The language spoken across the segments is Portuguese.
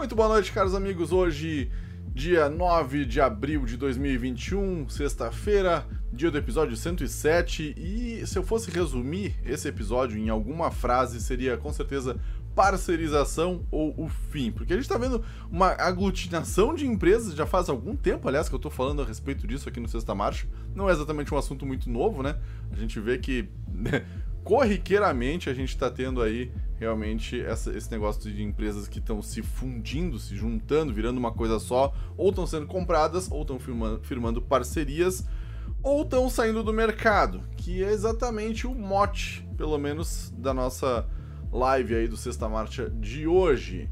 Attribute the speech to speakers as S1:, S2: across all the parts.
S1: Muito boa noite, caros amigos. Hoje, dia 9 de abril de 2021, sexta-feira, dia do episódio 107. E se eu fosse resumir esse episódio em alguma frase, seria com certeza parcerização ou o fim. Porque a gente está vendo uma aglutinação de empresas já faz algum tempo, aliás, que eu estou falando a respeito disso aqui no Sexta Marcha. Não é exatamente um assunto muito novo, né? A gente vê que né, corriqueiramente a gente está tendo aí realmente essa, esse negócio de empresas que estão se fundindo, se juntando, virando uma coisa só, ou estão sendo compradas, ou estão firmando, firmando parcerias, ou estão saindo do mercado, que é exatamente o mote, pelo menos, da nossa live aí do Sexta Marcha de hoje.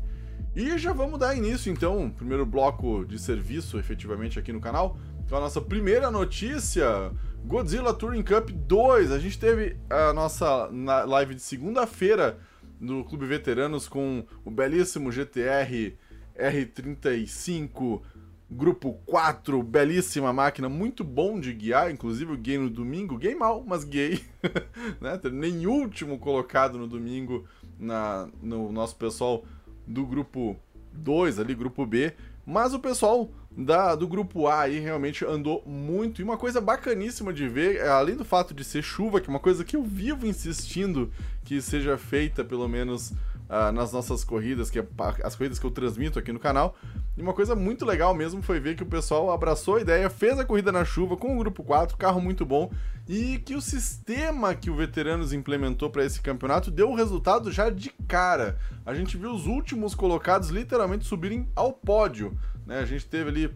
S1: E já vamos dar início então, primeiro bloco de serviço efetivamente aqui no canal, com a nossa primeira notícia, Godzilla Touring Cup 2. A gente teve a nossa live de segunda-feira no Clube Veteranos com o belíssimo GTR R35 Grupo 4, belíssima máquina, muito bom de guiar, inclusive eu guiei no domingo, guiei mal, mas guiei, né? Nem último colocado no domingo na, no nosso pessoal do grupo 2 ali, grupo B, mas o pessoal da, do grupo A aí realmente andou muito. E uma coisa bacaníssima de ver, é, além do fato de ser chuva, que é uma coisa que eu vivo insistindo que seja feita, pelo menos uh, nas nossas corridas, que é as corridas que eu transmito aqui no canal. E uma coisa muito legal mesmo foi ver que o pessoal abraçou a ideia, fez a corrida na chuva com o grupo 4, carro muito bom, e que o sistema que o Veteranos implementou para esse campeonato deu o resultado já de cara. A gente viu os últimos colocados literalmente subirem ao pódio. Né? A gente teve ali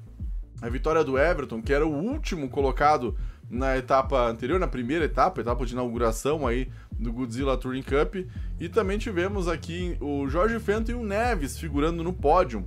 S1: a vitória do Everton, que era o último colocado na etapa anterior, na primeira etapa, etapa de inauguração aí do Godzilla Touring Cup. E também tivemos aqui o Jorge Fento e o Neves figurando no pódio.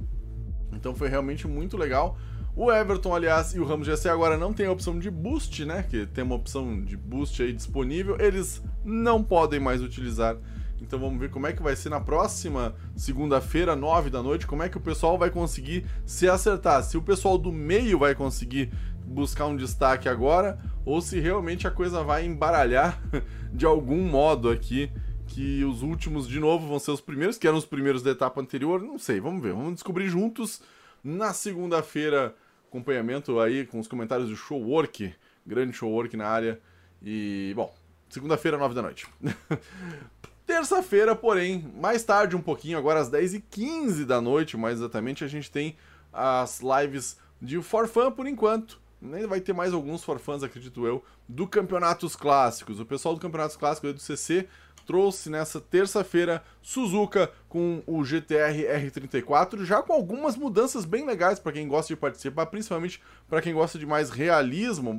S1: Então foi realmente muito legal. O Everton, aliás, e o Ramos GC agora não tem a opção de boost, né? Que tem uma opção de boost aí disponível. Eles não podem mais utilizar. Então vamos ver como é que vai ser na próxima segunda-feira, nove da noite, como é que o pessoal vai conseguir se acertar. Se o pessoal do meio vai conseguir buscar um destaque agora, ou se realmente a coisa vai embaralhar de algum modo aqui, que os últimos de novo vão ser os primeiros, que eram os primeiros da etapa anterior, não sei, vamos ver, vamos descobrir juntos na segunda-feira, acompanhamento aí com os comentários do Show Work, grande Show Work na área, e, bom, segunda-feira, nove da noite. Terça-feira, porém, mais tarde um pouquinho, agora às 10h15 da noite, mais exatamente, a gente tem as lives de For Fun por enquanto nem vai ter mais alguns forfãs, acredito eu, do Campeonatos Clássicos. O pessoal do Campeonatos Clássicos do CC trouxe nessa terça-feira Suzuka com o GTR R34, já com algumas mudanças bem legais para quem gosta de participar, principalmente para quem gosta de mais realismo,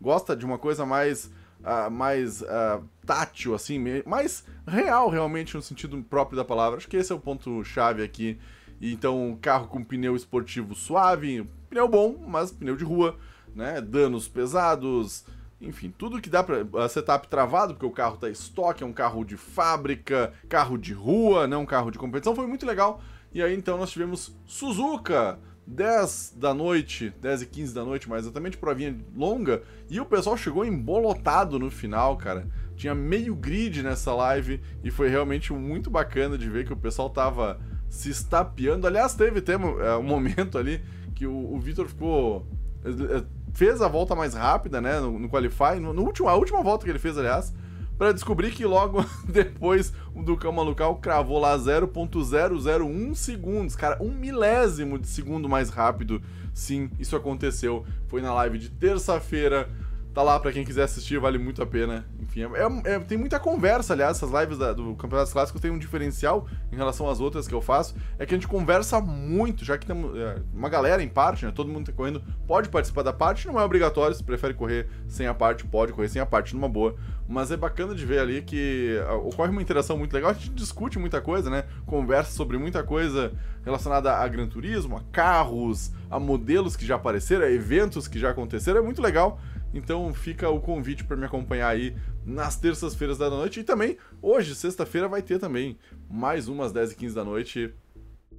S1: gosta de uma coisa mais uh, mais uh, tátil, assim, mais real realmente no sentido próprio da palavra. Acho que esse é o ponto chave aqui. Então, carro com pneu esportivo suave, pneu bom, mas pneu de rua né? Danos pesados, enfim, tudo que dá para setup travado, porque o carro tá estoque, é um carro de fábrica, carro de rua, não um carro de competição, foi muito legal. E aí então nós tivemos Suzuka, 10 da noite, 10 e 15 da noite mais exatamente, provinha longa, e o pessoal chegou embolotado no final, cara. Tinha meio grid nessa live e foi realmente muito bacana de ver que o pessoal tava se estapeando. Aliás, teve, teve é, um momento ali que o, o Vitor ficou é, fez a volta mais rápida, né, no, no Qualify, no, no, último, a última volta que ele fez, aliás, para descobrir que logo depois o Ducão Malucal cravou lá 0.001 segundos, cara, um milésimo de segundo mais rápido. Sim, isso aconteceu. Foi na live de terça-feira Tá lá para quem quiser assistir, vale muito a pena. Enfim, é, é, tem muita conversa, aliás, essas lives da, do Campeonato Clássico tem um diferencial em relação às outras que eu faço, é que a gente conversa muito, já que tem é, uma galera em parte, né? Todo mundo tá correndo, pode participar da parte, não é obrigatório, se prefere correr sem a parte, pode correr sem a parte numa boa. Mas é bacana de ver ali que ocorre uma interação muito legal, a gente discute muita coisa, né? Conversa sobre muita coisa relacionada a Gran Turismo, a carros, a modelos que já apareceram, a eventos que já aconteceram, é muito legal. Então fica o convite para me acompanhar aí nas terças-feiras da noite. E também, hoje, sexta-feira, vai ter também mais umas 10 e 15 da noite.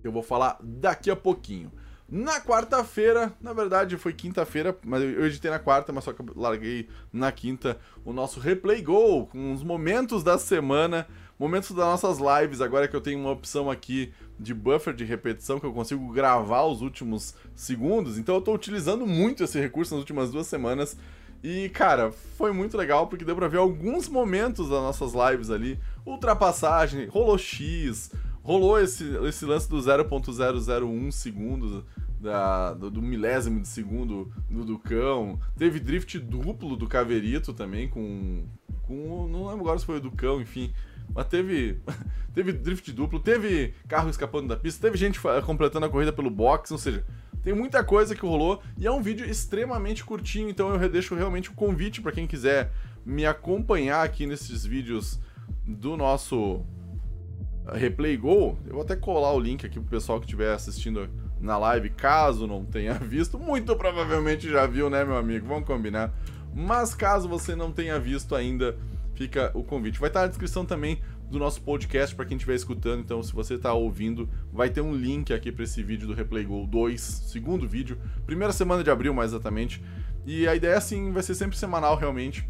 S1: Eu vou falar daqui a pouquinho. Na quarta-feira, na verdade foi quinta-feira, mas eu editei na quarta, mas só que eu larguei na quinta o nosso Replay Go, com os momentos da semana, momentos das nossas lives, agora que eu tenho uma opção aqui de buffer de repetição que eu consigo gravar os últimos segundos. Então eu tô utilizando muito esse recurso nas últimas duas semanas. E, cara, foi muito legal porque deu pra ver alguns momentos das nossas lives ali. Ultrapassagem, rolou X, rolou esse, esse lance do 0.001 segundos, da, do, do, milésimo de segundo do Ducão. Teve drift duplo do Caverito também, com. com não lembro agora se foi o Ducão, enfim. Mas teve, teve drift duplo, teve carro escapando da pista, teve gente completando a corrida pelo box, ou seja, tem muita coisa que rolou e é um vídeo extremamente curtinho, então eu deixo realmente o convite para quem quiser me acompanhar aqui nesses vídeos do nosso Replay Go. Eu vou até colar o link aqui pro pessoal que estiver assistindo na live, caso não tenha visto. Muito provavelmente já viu, né, meu amigo? Vamos combinar. Mas caso você não tenha visto ainda, fica o convite. Vai estar na descrição também do nosso podcast para quem estiver escutando. Então, se você está ouvindo, vai ter um link aqui para esse vídeo do Replay Go 2, segundo vídeo, primeira semana de abril, mais exatamente. E a ideia, assim, vai ser sempre semanal, realmente,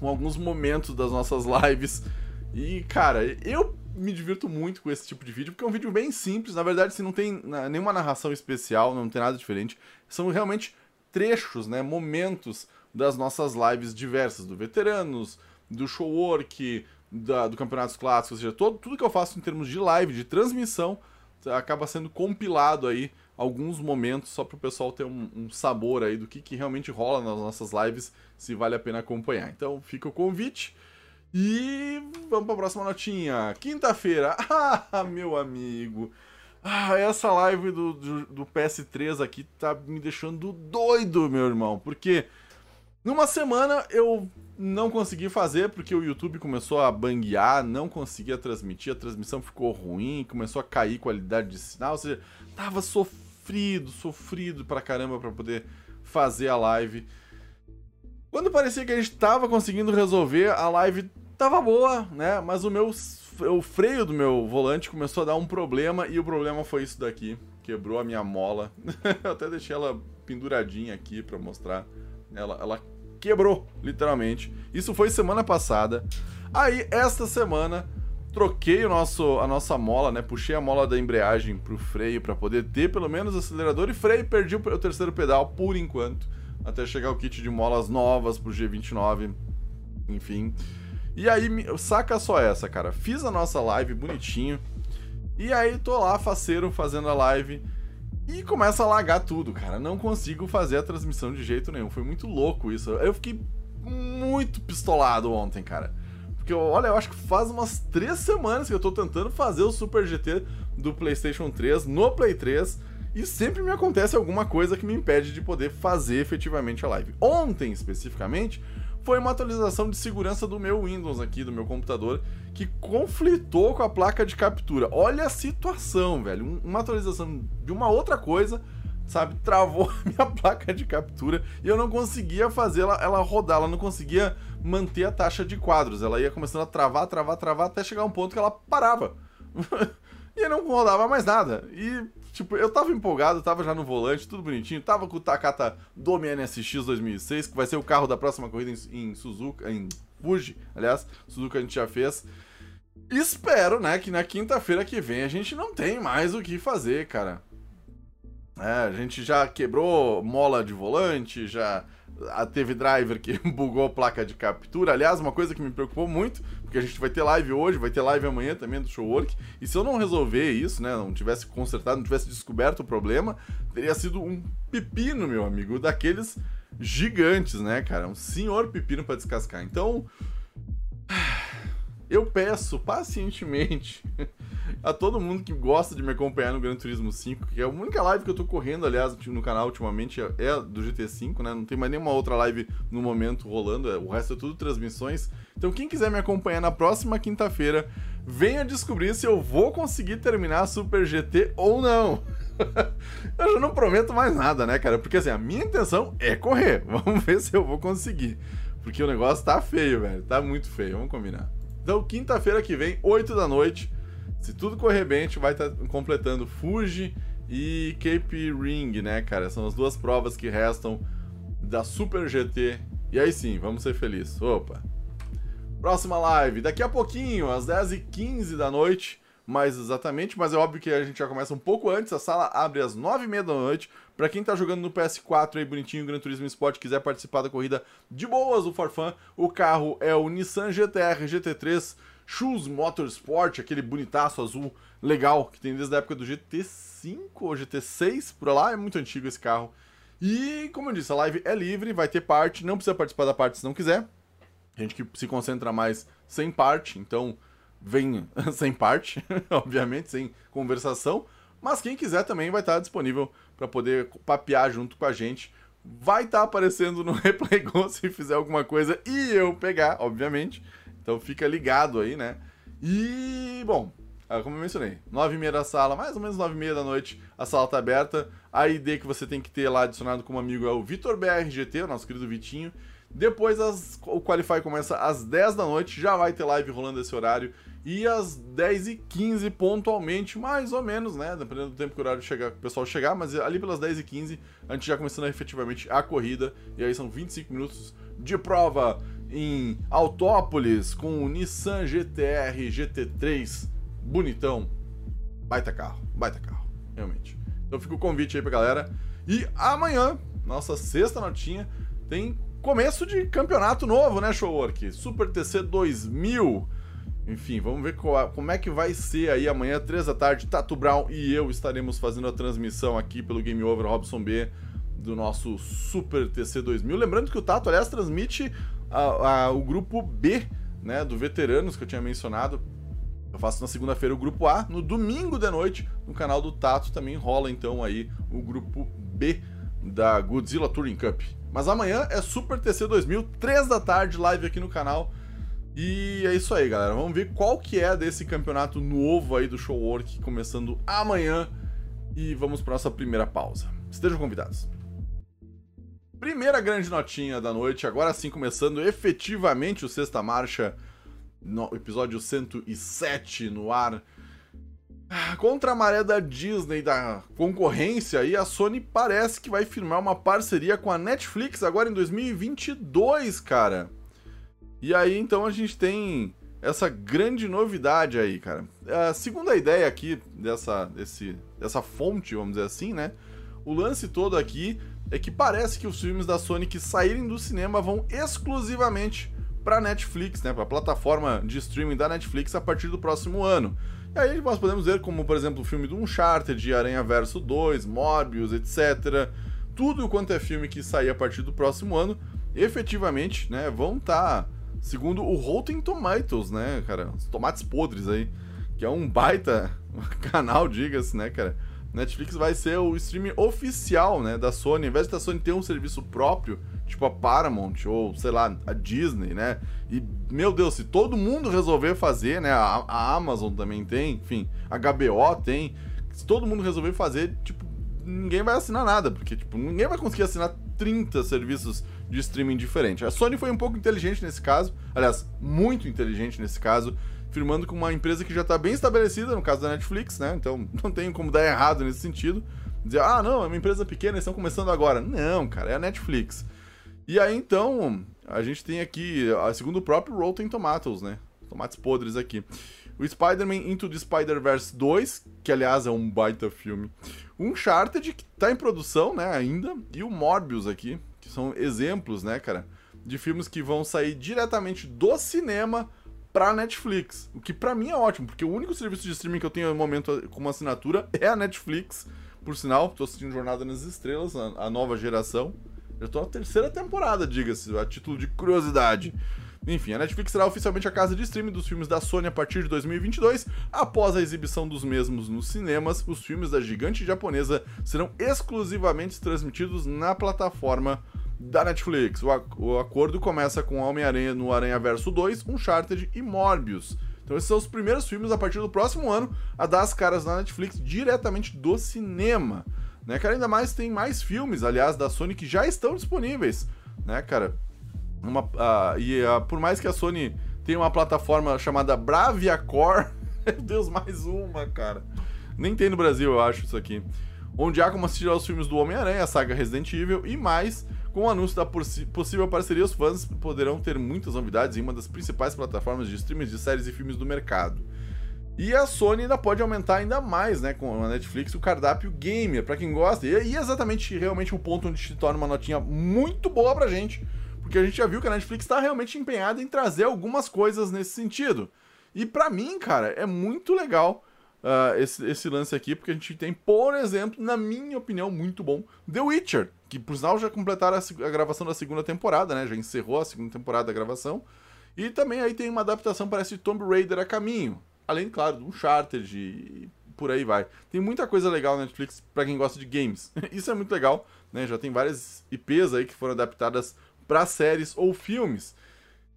S1: com alguns momentos das nossas lives. E, cara, eu me divirto muito com esse tipo de vídeo, porque é um vídeo bem simples. Na verdade, assim, não tem nenhuma narração especial, não tem nada diferente. São realmente trechos, né, momentos das nossas lives diversas, do Veteranos, do Showwork, da, do Campeonatos Clássicos, ou seja, todo, tudo que eu faço em termos de live, de transmissão, acaba sendo compilado aí alguns momentos só para o pessoal ter um, um, sabor aí do que, que realmente rola nas nossas lives, se vale a pena acompanhar. Então fica o convite. E vamos para a próxima notinha. Quinta-feira. Ah, meu amigo. Ah, essa live do, do, do, PS3 aqui tá me deixando doido, meu irmão. Porque numa semana eu não consegui fazer porque o YouTube começou a banguear, não conseguia transmitir, a transmissão ficou ruim, começou a cair qualidade de sinal, ou seja, tava sofrido, sofrido pra caramba para poder fazer a live. Quando parecia que a gente tava conseguindo resolver, a live tava boa, né? Mas o meu o freio do meu volante começou a dar um problema e o problema foi isso daqui. Quebrou a minha mola. Eu até deixei ela penduradinha aqui para mostrar. Ela, ela quebrou, literalmente. Isso foi semana passada. Aí, esta semana, troquei o nosso, a nossa mola, né? Puxei a mola da embreagem pro freio para poder ter pelo menos acelerador e freio. Perdi o terceiro pedal por enquanto, até chegar o kit de molas novas pro G29. Enfim. E aí, saca só essa, cara. Fiz a nossa live bonitinho. E aí, tô lá, faceiro, fazendo a live. E começa a lagar tudo, cara. Não consigo fazer a transmissão de jeito nenhum. Foi muito louco isso. Eu fiquei muito pistolado ontem, cara. Porque, olha, eu acho que faz umas três semanas que eu tô tentando fazer o Super GT do PlayStation 3 no Play 3 e sempre me acontece alguma coisa que me impede de poder fazer efetivamente a live. Ontem, especificamente, foi uma atualização de segurança do meu Windows aqui, do meu computador, que conflitou com a placa de captura. Olha a situação, velho. Uma atualização de uma outra coisa, sabe, travou a minha placa de captura e eu não conseguia fazer ela, ela rodar, ela não conseguia manter a taxa de quadros. Ela ia começando a travar, travar, travar, até chegar um ponto que ela parava. e não rodava mais nada. E Tipo, eu tava empolgado, tava já no volante, tudo bonitinho, tava com o Takata Domi NSX 2006, que vai ser o carro da próxima corrida em, em Suzuka, em Fuji, aliás, Suzuka a gente já fez. Espero, né, que na quinta-feira que vem a gente não tem mais o que fazer, cara. É, a gente já quebrou mola de volante, já teve driver que bugou a placa de captura. Aliás, uma coisa que me preocupou muito, porque a gente vai ter live hoje, vai ter live amanhã também do Showwork, e se eu não resolver isso, né, não tivesse consertado, não tivesse descoberto o problema, teria sido um pepino, meu amigo, daqueles gigantes, né, cara? Um senhor pepino para descascar. Então, eu peço pacientemente a todo mundo que gosta de me acompanhar no Gran Turismo 5, que é a única live que eu tô correndo, aliás, no canal ultimamente, é do GT5, né? Não tem mais nenhuma outra live no momento rolando, é, o resto é tudo transmissões. Então, quem quiser me acompanhar na próxima quinta-feira, venha descobrir se eu vou conseguir terminar a Super GT ou não. eu já não prometo mais nada, né, cara? Porque assim, a minha intenção é correr. Vamos ver se eu vou conseguir. Porque o negócio tá feio, velho. Tá muito feio, vamos combinar. Então, quinta-feira que vem, 8 da noite, se tudo correr bem, a gente vai estar tá completando Fuji e Cape Ring, né, cara? São as duas provas que restam da Super GT. E aí sim, vamos ser felizes. Opa! Próxima live, daqui a pouquinho, às 10h15 da noite, mais exatamente, mas é óbvio que a gente já começa um pouco antes. A sala abre às 9h30 da noite. Para quem tá jogando no PS4 aí bonitinho, Gran Turismo Sport, quiser participar da corrida de boas do Forfan, o carro é o Nissan GTR GT3 Shoes Motorsport, aquele bonitaço azul legal que tem desde a época do GT5 ou GT6 por lá, é muito antigo esse carro. E, como eu disse, a live é livre, vai ter parte, não precisa participar da parte se não quiser. Gente que se concentra mais sem parte, então vem sem parte, obviamente, sem conversação. Mas quem quiser também vai estar disponível para poder papear junto com a gente. Vai estar aparecendo no Replay Go se fizer alguma coisa e eu pegar, obviamente. Então fica ligado aí, né? E, bom, ah, como eu mencionei, 9h30 da sala, mais ou menos 9h30 da noite, a sala tá aberta. A ID que você tem que ter lá adicionado como amigo é o Vitor BRGT, o nosso querido Vitinho. Depois as, o Qualify começa às 10 da noite, já vai ter live rolando esse horário. E às 10h15 pontualmente, mais ou menos, né? Dependendo do tempo que o horário chegar, o pessoal chegar, mas ali pelas 10h15 a gente já começando efetivamente a corrida. E aí são 25 minutos de prova em Autópolis com o Nissan GTR GT3 bonitão. Baita carro, baita carro, realmente. Então fica o convite aí pra galera. E amanhã, nossa sexta notinha, tem começo de campeonato novo, né, Showwork? Super TC 2000. Enfim, vamos ver qual, como é que vai ser aí amanhã, 3 da tarde. Tato Brown e eu estaremos fazendo a transmissão aqui pelo Game Over Robson B do nosso Super TC 2000. Lembrando que o Tato, aliás, transmite a, a, o grupo B, né, do Veteranos, que eu tinha mencionado. Eu faço na segunda-feira o grupo A, no domingo de noite, no canal do Tato, também rola então aí o grupo B da Godzilla Touring Cup. Mas amanhã é Super TC 2000, 3 da tarde, live aqui no canal. E é isso aí, galera. Vamos ver qual que é desse campeonato novo aí do Showwork, começando amanhã. E vamos para nossa primeira pausa. Estejam convidados. Primeira grande notinha da noite, agora sim começando efetivamente o Sexta Marcha, no episódio 107 no ar. Contra a maré da Disney, da concorrência, aí a Sony parece que vai firmar uma parceria com a Netflix agora em 2022, cara. E aí então a gente tem essa grande novidade aí, cara. A segunda ideia aqui dessa, desse, dessa fonte, vamos dizer assim, né? O lance todo aqui é que parece que os filmes da Sony que saírem do cinema vão exclusivamente para Netflix, né, para a plataforma de streaming da Netflix a partir do próximo ano. E aí nós podemos ver como, por exemplo, o filme do Uncharted, Aranha Verso 2, Morbius, etc. Tudo quanto é filme que sair a partir do próximo ano, efetivamente, né, vão estar, tá, segundo o Rotten Tomatoes, né, cara, os tomates podres aí, que é um baita canal, diga-se, né, cara, Netflix vai ser o streaming oficial, né, da Sony. Ao invés da Sony ter um serviço próprio, tipo a Paramount ou, sei lá, a Disney, né? E, meu Deus, se todo mundo resolver fazer, né, a, a Amazon também tem, enfim, a HBO tem, se todo mundo resolver fazer, tipo, ninguém vai assinar nada, porque, tipo, ninguém vai conseguir assinar 30 serviços de streaming diferentes. A Sony foi um pouco inteligente nesse caso, aliás, muito inteligente nesse caso, firmando com uma empresa que já está bem estabelecida, no caso da Netflix, né? Então não tem como dar errado nesse sentido. Dizer, ah, não, é uma empresa pequena, eles estão começando agora. Não, cara, é a Netflix. E aí então, a gente tem aqui, segundo o próprio Rotten Tomatoes, né? Tomates podres aqui. O Spider-Man Into the Spider-Verse 2, que aliás é um baita filme. O Uncharted, que está em produção, né, ainda. E o Morbius aqui, que são exemplos, né, cara, de filmes que vão sair diretamente do cinema pra Netflix. O que para mim é ótimo, porque o único serviço de streaming que eu tenho no momento como assinatura é a Netflix. Por sinal, tô assistindo Jornada nas Estrelas, a, a nova geração. Eu tô na terceira temporada, diga-se, a título de curiosidade. Enfim, a Netflix será oficialmente a casa de streaming dos filmes da Sony a partir de 2022. Após a exibição dos mesmos nos cinemas, os filmes da gigante japonesa serão exclusivamente transmitidos na plataforma da Netflix. O, o acordo começa com Homem-Aranha no Aranha Verso 2, Uncharted e Morbius. Então esses são os primeiros filmes a partir do próximo ano a dar as caras na Netflix diretamente do cinema. Né, cara? Ainda mais tem mais filmes, aliás, da Sony que já estão disponíveis, né, cara? Uma, uh, e uh, por mais que a Sony tenha uma plataforma chamada Bravia Core, meu Deus, mais uma, cara. Nem tem no Brasil, eu acho, isso aqui. Onde há como assistir aos filmes do Homem-Aranha, a saga Resident Evil e mais com o anúncio da possível parceria, os fãs poderão ter muitas novidades em uma das principais plataformas de streaming de séries e filmes do mercado. E a Sony ainda pode aumentar ainda mais, né, com a Netflix, o cardápio gamer, para quem gosta. E é exatamente realmente o ponto onde se torna uma notinha muito boa pra gente, porque a gente já viu que a Netflix está realmente empenhada em trazer algumas coisas nesse sentido. E para mim, cara, é muito legal uh, esse, esse lance aqui, porque a gente tem, por exemplo, na minha opinião, muito bom, The Witcher, que por sinal já completaram a, a gravação da segunda temporada, né? Já encerrou a segunda temporada da gravação. E também aí tem uma adaptação para esse Tomb Raider a caminho. Além, claro, do Uncharted e por aí vai. Tem muita coisa legal na Netflix para quem gosta de games. Isso é muito legal, né? Já tem várias IPs aí que foram adaptadas para séries ou filmes.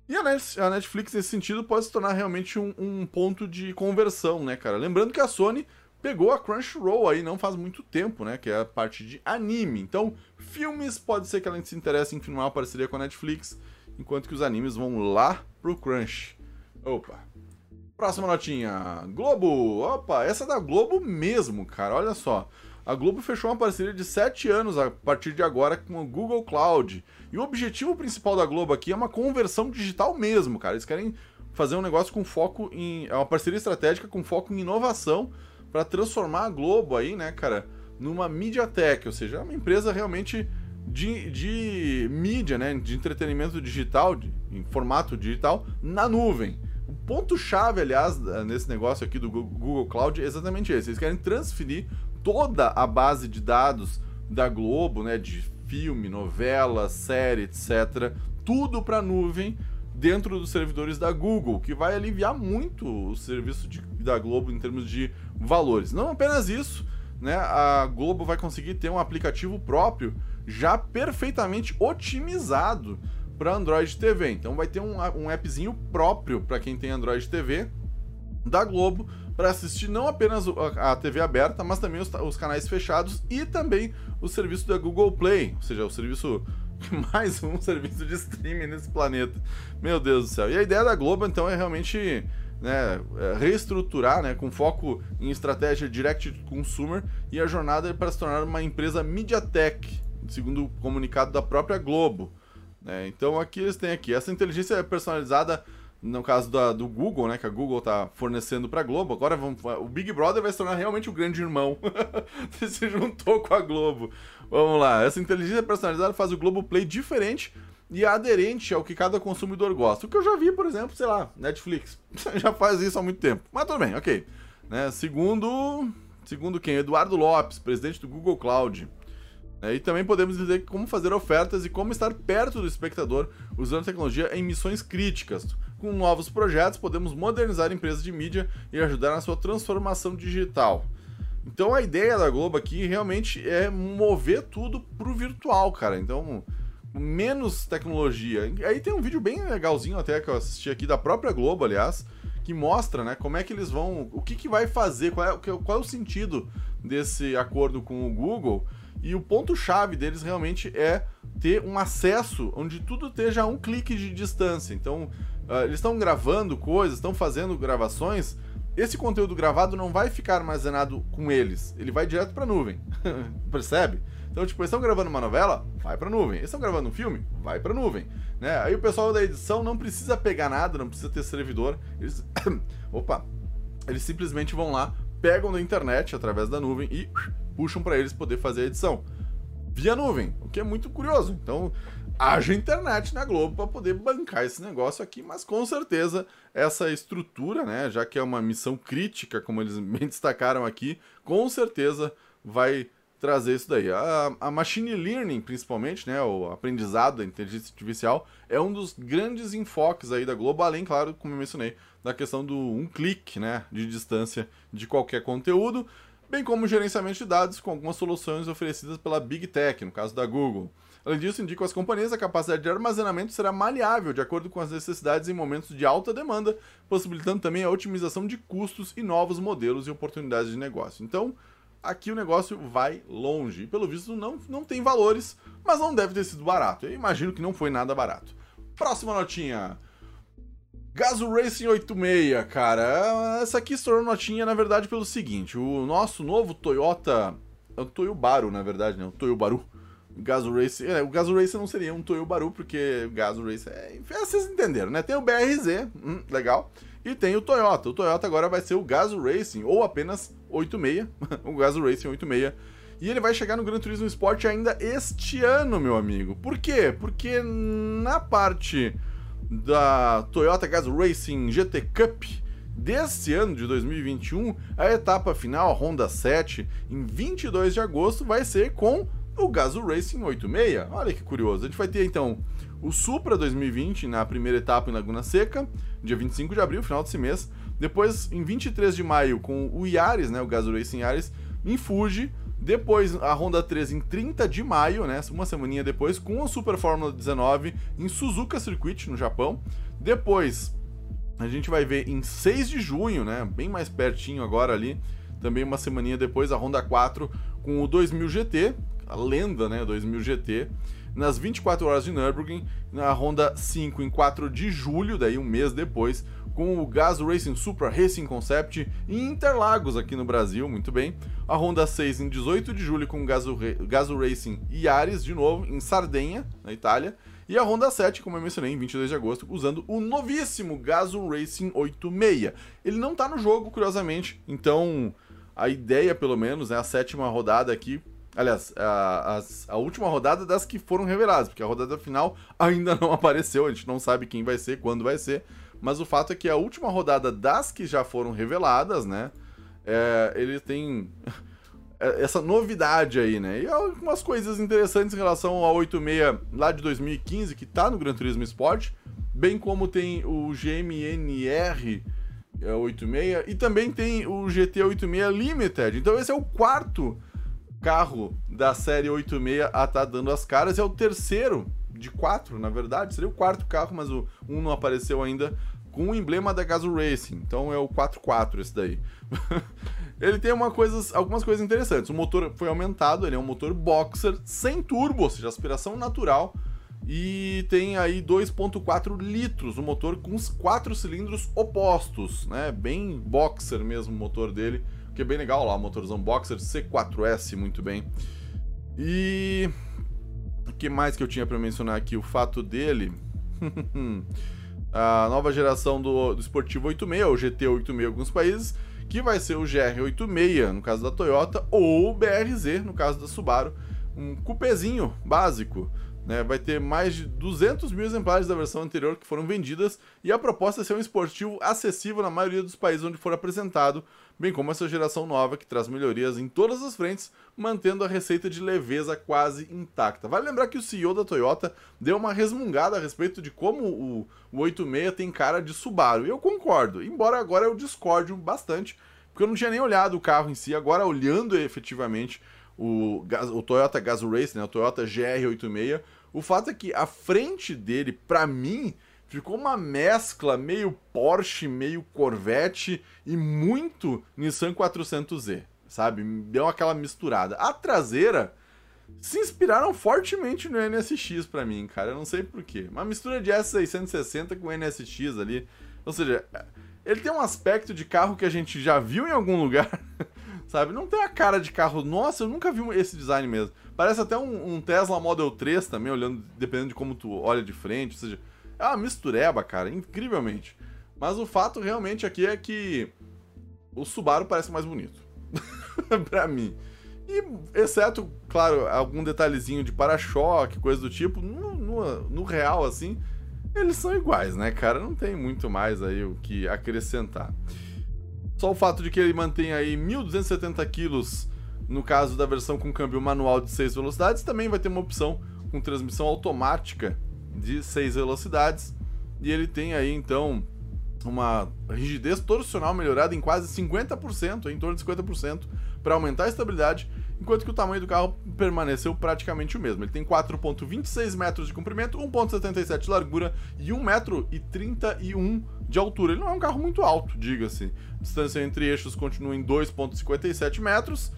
S1: E a Netflix, nesse sentido, pode se tornar realmente um, um, ponto de conversão, né, cara? Lembrando que a Sony pegou a Crunchyroll aí não faz muito tempo, né? Que é a parte de anime. Então, filmes pode ser que ela se interesse em firmar uma parceria com a Netflix, enquanto que os animes vão lá pro Crunch. Opa. Próxima notinha. Globo. Opa, essa é da Globo mesmo, cara. Olha só a Globo fechou uma parceria de 7 anos a partir de agora com o Google Cloud. E o objetivo principal da Globo aqui é uma conversão digital mesmo, cara. Eles querem fazer um negócio com foco em. É uma parceria estratégica com foco em inovação para transformar a Globo aí, né, cara, numa MediaTek, ou seja, é uma empresa realmente de, de mídia, né, de entretenimento digital, de, em formato digital, na nuvem. O ponto-chave, aliás, nesse negócio aqui do Google Cloud é exatamente esse. Eles querem transferir toda a base de dados da Globo, né, de filme, novela, série, etc, tudo para nuvem dentro dos servidores da Google, que vai aliviar muito o serviço de, da Globo em termos de valores. Não apenas isso, né, a Globo vai conseguir ter um aplicativo próprio já perfeitamente otimizado para Android TV. Então vai ter um, um appzinho próprio para quem tem Android TV da Globo para assistir não apenas a TV aberta, mas também os, os, canais fechados e também o serviço da Google Play, ou seja, o serviço mais um serviço de streaming nesse planeta. Meu Deus do céu. E a ideia da Globo então é realmente né, é, reestruturar, né, com foco em estratégia direct to consumer e a jornada é para se tornar uma empresa MediaTek, segundo o comunicado da própria Globo. Né? Então aqui eles têm aqui essa inteligência personalizada no caso da, do Google, né, que a Google está fornecendo para a Globo, agora vamos, o Big Brother vai se tornar realmente o grande irmão. se juntou com a Globo. Vamos lá, essa inteligência personalizada faz o Globo Play diferente e aderente ao que cada consumidor gosta. O que eu já vi, por exemplo, sei lá, Netflix. já faz isso há muito tempo. Mas tudo bem, ok. Né, segundo, segundo quem? Eduardo Lopes, presidente do Google Cloud. É, e também podemos dizer como fazer ofertas e como estar perto do espectador usando tecnologia em missões críticas. Com novos projetos, podemos modernizar empresas de mídia e ajudar na sua transformação digital. Então a ideia da Globo aqui realmente é mover tudo pro virtual, cara. Então, menos tecnologia. Aí tem um vídeo bem legalzinho até que eu assisti aqui da própria Globo, aliás, que mostra, né, como é que eles vão, o que que vai fazer, qual é, qual é o sentido desse acordo com o Google. E o ponto chave deles realmente é ter um acesso onde tudo esteja a um clique de distância. Então, uh, eles estão gravando coisas, estão fazendo gravações. Esse conteúdo gravado não vai ficar armazenado com eles, ele vai direto para a nuvem. Percebe? Então, tipo, eles estão gravando uma novela, vai para a nuvem. Eles estão gravando um filme, vai para a nuvem. Né? Aí o pessoal da edição não precisa pegar nada, não precisa ter servidor. Eles... Opa! Eles simplesmente vão lá, pegam da internet através da nuvem e puxam para eles poder fazer a edição via nuvem, o que é muito curioso. Então, haja internet na Globo para poder bancar esse negócio aqui, mas com certeza essa estrutura, né, já que é uma missão crítica, como eles bem destacaram aqui, com certeza vai trazer isso daí. A, a machine learning, principalmente, né, o aprendizado da inteligência artificial, é um dos grandes enfoques aí da Globo, além, claro, como eu mencionei, da questão do um clique, né, de distância de qualquer conteúdo bem como gerenciamento de dados com algumas soluções oferecidas pela Big Tech, no caso da Google. Além disso, indicam as companhias a capacidade de armazenamento será maleável de acordo com as necessidades em momentos de alta demanda, possibilitando também a otimização de custos e novos modelos e oportunidades de negócio. Então, aqui o negócio vai longe. E pelo visto não, não tem valores, mas não deve ter sido barato. Eu imagino que não foi nada barato. Próxima notinha. Gaso Racing 86, cara. Essa aqui estourou notinha, na verdade, pelo seguinte: o nosso novo Toyota. É o Toyobaru, na verdade, né? O Toyobaru. Gaso Racing. É, o Gaso Racing não seria um Toyobaru, porque Gaso Racing é, é. Vocês entenderam, né? Tem o BRZ, hum, legal. E tem o Toyota. O Toyota agora vai ser o Gazoo Racing, ou apenas 86, o Gazoo Racing 86. E ele vai chegar no Gran Turismo Sport ainda este ano, meu amigo. Por quê? Porque na parte da Toyota Gazoo Racing GT Cup desse ano de 2021, a etapa final, a Honda 7, em 22 de agosto, vai ser com o Gazoo Racing 86. Olha que curioso. A gente vai ter então o Supra 2020 na primeira etapa em Laguna Seca, dia 25 de abril, final desse mês. Depois, em 23 de maio, com o Yaris, né, o Gazoo Racing Yaris, em Fuji. Depois, a Honda 13 em 30 de maio, né, uma semaninha depois, com a Super Fórmula 19 em Suzuka Circuit, no Japão. Depois, a gente vai ver em 6 de junho, né, bem mais pertinho agora ali, também uma semaninha depois, a Honda 4 com o 2000 GT, a lenda, né, 2000 GT, nas 24 horas de Nürburgring, na Honda 5 em 4 de julho, daí um mês depois, com o Gas Racing Supra Racing Concept em Interlagos aqui no Brasil, muito bem. A Honda 6 em 18 de julho com o Gas Racing Yaris de novo em Sardenha, na Itália. E a Honda 7, como eu mencionei, em 22 de agosto, usando o novíssimo Gazoo Racing 86. Ele não está no jogo, curiosamente, então a ideia, pelo menos, é a sétima rodada aqui Aliás, a, a, a, última rodada das que foram reveladas, porque a rodada final ainda não apareceu, a gente não sabe quem vai ser, quando vai ser. Mas o fato é que a última rodada das que já foram reveladas, né? É, ele tem essa novidade aí, né? E algumas coisas interessantes em relação ao 86 lá de 2015, que tá no Gran Turismo Sport, bem como tem o GMNR 86 é, e também tem o GT86 Limited. Então esse é o quarto carro da série 86 a tá dando as caras. É o terceiro de quatro, na verdade. Seria o quarto carro, mas o um não apareceu ainda com o emblema da Gazoo Racing. Então é o 44 esse daí. ele tem uma algumas coisas interessantes. O motor foi aumentado, ele é um motor boxer sem turbo, ou seja, aspiração natural. E tem aí 2.4 litros, o motor com os quatro cilindros opostos, né? Bem boxer mesmo o motor dele que é bem legal lá, motorzão Boxer C4S, muito bem. E o que mais que eu tinha para mencionar aqui? O fato dele. a nova geração do, do Esportivo 86, o GT86 em alguns países, que vai ser o GR86 no caso da Toyota, ou o BRZ no caso da Subaru. Um cupezinho básico. Né, vai ter mais de 200 mil exemplares da versão anterior que foram vendidas e a proposta é ser um esportivo acessível na maioria dos países onde for apresentado, bem como essa geração nova que traz melhorias em todas as frentes, mantendo a receita de leveza quase intacta. Vale lembrar que o CEO da Toyota deu uma resmungada a respeito de como o, o 86 tem cara de Subaru, e eu concordo, embora agora eu discorde bastante, porque eu não tinha nem olhado o carro em si, agora olhando efetivamente o, o Toyota Gazoo Race, né, o Toyota GR86, o fato é que a frente dele, para mim, ficou uma mescla meio Porsche, meio Corvette e muito Nissan 400Z, sabe? Deu aquela misturada. A traseira se inspiraram fortemente no NSX para mim, cara. Eu não sei porquê. Uma mistura de S660 com NSX ali. Ou seja, ele tem um aspecto de carro que a gente já viu em algum lugar, sabe? Não tem a cara de carro. Nossa, eu nunca vi esse design mesmo. Parece até um, um, Tesla Model 3 também, olhando, dependendo de como tu olha de frente. Ou seja, é uma mistureba, cara, incrivelmente. Mas o fato realmente aqui é que o Subaru parece mais bonito. pra mim. E, exceto, claro, algum detalhezinho de para-choque, coisa do tipo, no, no, no, real, assim, eles são iguais, né, cara? Não tem muito mais aí o que acrescentar. Só o fato de que ele mantém aí 1.270 quilos no caso da versão com câmbio manual de 6 velocidades, também vai ter uma opção com transmissão automática de 6 velocidades. E ele tem aí então uma rigidez torcional melhorada em quase 50%, em torno de 50%, para aumentar a estabilidade, enquanto que o tamanho do carro permaneceu praticamente o mesmo. Ele tem 4,26 metros de comprimento, 1,77 de largura e 1,31m de altura. Ele não é um carro muito alto, diga-se. Distância entre eixos continua em 2,57 metros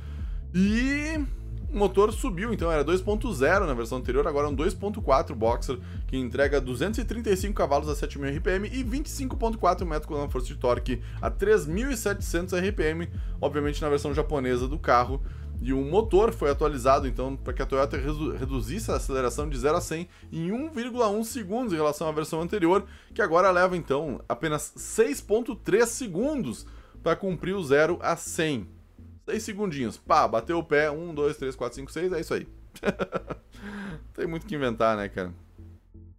S1: e o motor subiu, então era 2.0 na versão anterior, agora é um 2.4 Boxer, que entrega 235 cavalos a 7.000 RPM e 25.4 metros de torque a 3.700 RPM, obviamente na versão japonesa do carro. E o motor foi atualizado, então, para que a Toyota redu reduzisse a aceleração de 0 a 100 em 1,1 segundos em relação à versão anterior, que agora leva, então, apenas 6,3 segundos para cumprir o 0 a 100. 6 segundinhos. Pá, bateu o pé. 1, 2, 3, 4, 5, 6. É isso aí. Tem muito que inventar, né, cara?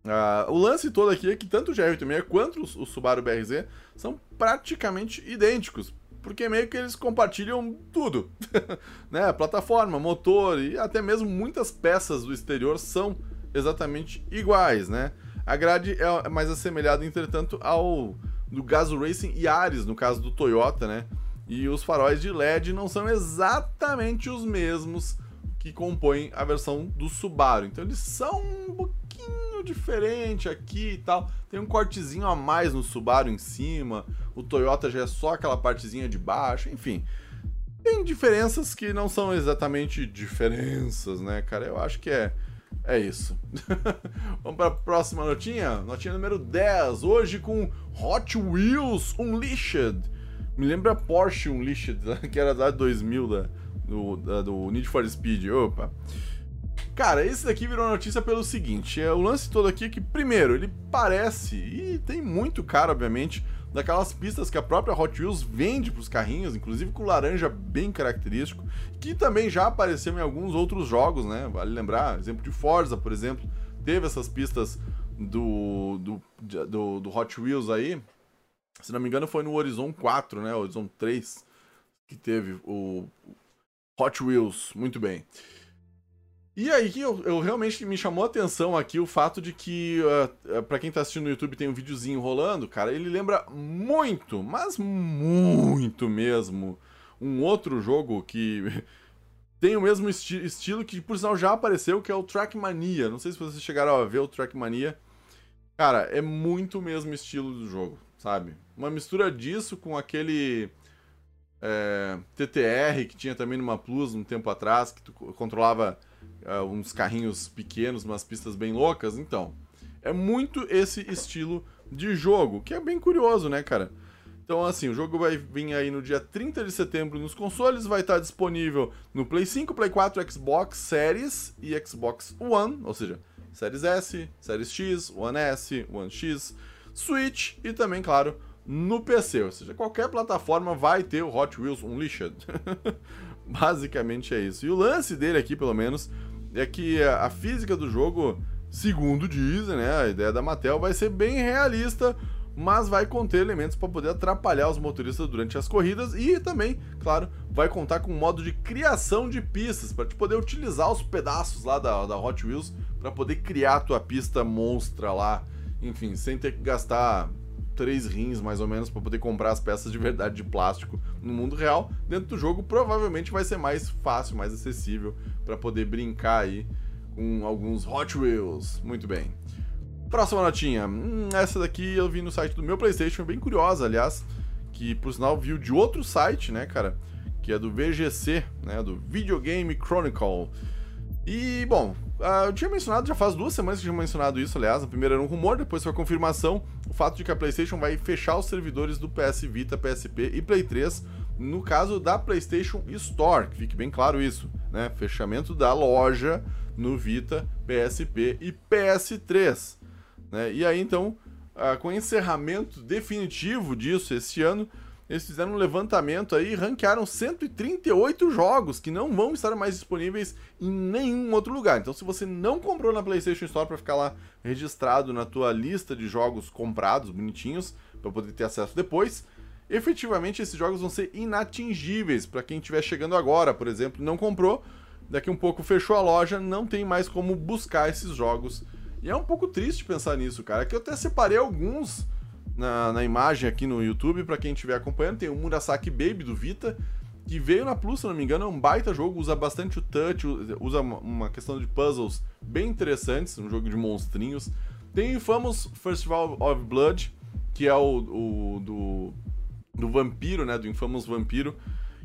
S1: Ah, o lance todo aqui é que tanto o GR86 quanto o Subaru BRZ são praticamente idênticos porque meio que eles compartilham tudo, né? Plataforma, motor e até mesmo muitas peças do exterior são exatamente iguais, né? A grade é mais assemelhada, entretanto, ao do Gazoo Racing e Ares, no caso do Toyota, né? E os faróis de LED não são exatamente os mesmos que compõem a versão do Subaru. Então eles são um pouquinho diferente aqui e tal. Tem um cortezinho a mais no Subaru em cima. O Toyota já é só aquela partezinha de baixo, enfim. Tem diferenças que não são exatamente diferenças, né, cara? Eu acho que é é isso. Vamos para a próxima notinha? Notinha número 10. Hoje com Hot Wheels Unleashed. Me lembra Porsche Unleashed, que era da 2000 da, do, da, do Need for Speed. Opa. Cara, esse daqui virou notícia pelo seguinte: é, o lance todo aqui é que, primeiro, ele parece, e tem muito cara, obviamente, daquelas pistas que a própria Hot Wheels vende para os carrinhos, inclusive com laranja bem característico, que também já apareceu em alguns outros jogos, né? Vale lembrar, exemplo de Forza, por exemplo, teve essas pistas do, do, do, do Hot Wheels aí. Se não me engano, foi no Horizon 4, né? Horizon 3, que teve o Hot Wheels. Muito bem. E aí eu, eu, realmente me chamou a atenção aqui o fato de que, uh, uh para quem tá assistindo no YouTube tem um videozinho rolando, cara, ele lembra muito, mas muito mesmo, um outro jogo que tem o mesmo esti estilo que, por sinal, já apareceu, que é o Trackmania. Não sei se vocês chegaram a ver o Trackmania. Cara, é muito o mesmo estilo do jogo, sabe? Uma mistura disso com aquele é, TTR que tinha também numa Plus um tempo atrás, que tu controlava uh, uns carrinhos pequenos, umas pistas bem loucas. Então, é muito esse estilo de jogo, que é bem curioso, né, cara? Então, assim, o jogo vai vir aí no dia 30 de setembro nos consoles, vai estar disponível no Play 5, Play 4, Xbox Series e Xbox One, ou seja, Series S, Series X, One S, One X, Switch e também, claro, no PC, ou seja, qualquer plataforma vai ter o Hot Wheels Unleashed. Basicamente é isso. E o lance dele aqui, pelo menos, é que a física do jogo, segundo dizem, né, a ideia da Mattel vai ser bem realista, mas vai conter elementos para poder atrapalhar os motoristas durante as corridas e também, claro, vai contar com um modo de criação de pistas para te poder utilizar os pedaços lá da, da Hot Wheels para poder criar a tua pista monstra lá, enfim, sem ter que gastar três rins mais ou menos para poder comprar as peças de verdade de plástico no mundo real. Dentro do jogo provavelmente vai ser mais fácil, mais acessível para poder brincar aí com alguns Hot Wheels. Muito bem. Próxima notinha. Hum, essa daqui eu vi no site do meu PlayStation, bem curiosa, aliás, que por sinal viu de outro site, né, cara, que é do VGC, né, do Video Game Chronicle. E, bom, Uh, eu tinha mencionado, já faz duas semanas que eu tinha mencionado isso, aliás. A primeira era um rumor, depois foi a confirmação. O fato de que a PlayStation vai fechar os servidores do PS Vita, PSP e Play 3. No caso da PlayStation Store, que fique bem claro isso, né? Fechamento da loja no Vita, PSP e PS3. Né? E aí então, uh, com o encerramento definitivo disso esse ano, eles fizeram um levantamento aí e ranquearam 138 jogos que não vão estar mais disponíveis em nenhum outro lugar. Então, se você não comprou na PlayStation Store para ficar lá registrado na tua lista de jogos comprados, bonitinhos, para poder ter acesso depois, efetivamente esses jogos vão ser inatingíveis para quem estiver chegando agora, por exemplo, não comprou, daqui um pouco fechou a loja, não tem mais como buscar esses jogos. E é um pouco triste pensar nisso, cara, que eu até separei alguns na, na imagem aqui no YouTube, para quem estiver acompanhando, tem o Murasaki Baby do Vita, que veio na Plus, se não me engano, é um baita jogo, usa bastante o touch, usa uma questão de puzzles bem interessantes, um jogo de monstrinhos. Tem o Infamous Festival of Blood, que é o, o do, do vampiro, né, do Infamous Vampiro,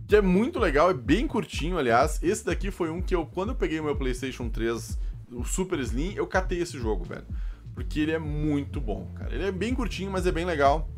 S1: que é muito legal, é bem curtinho, aliás. Esse daqui foi um que eu, quando eu peguei o meu PlayStation 3, o Super Slim, eu catei esse jogo, velho. Porque ele é muito bom, cara. Ele é bem curtinho, mas é bem legal.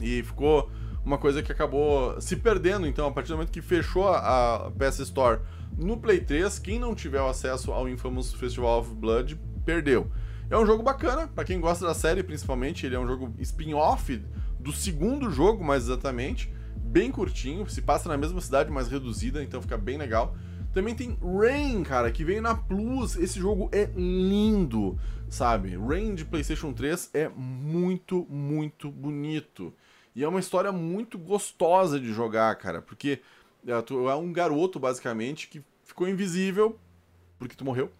S1: E ficou uma coisa que acabou se perdendo, então, a partir do momento que fechou a, a PS Store no Play 3, quem não tiver o acesso ao Infamous Festival of Blood perdeu. É um jogo bacana, para quem gosta da série, principalmente, ele é um jogo spin-off do segundo jogo, mais exatamente, bem curtinho, se passa na mesma cidade, mas reduzida, então fica bem legal. Também tem Rain, cara, que veio na Plus. Esse jogo é lindo, sabe? Rain de PlayStation 3 é muito, muito bonito. E é uma história muito gostosa de jogar, cara, porque é, tu é um garoto, basicamente, que ficou invisível porque tu morreu.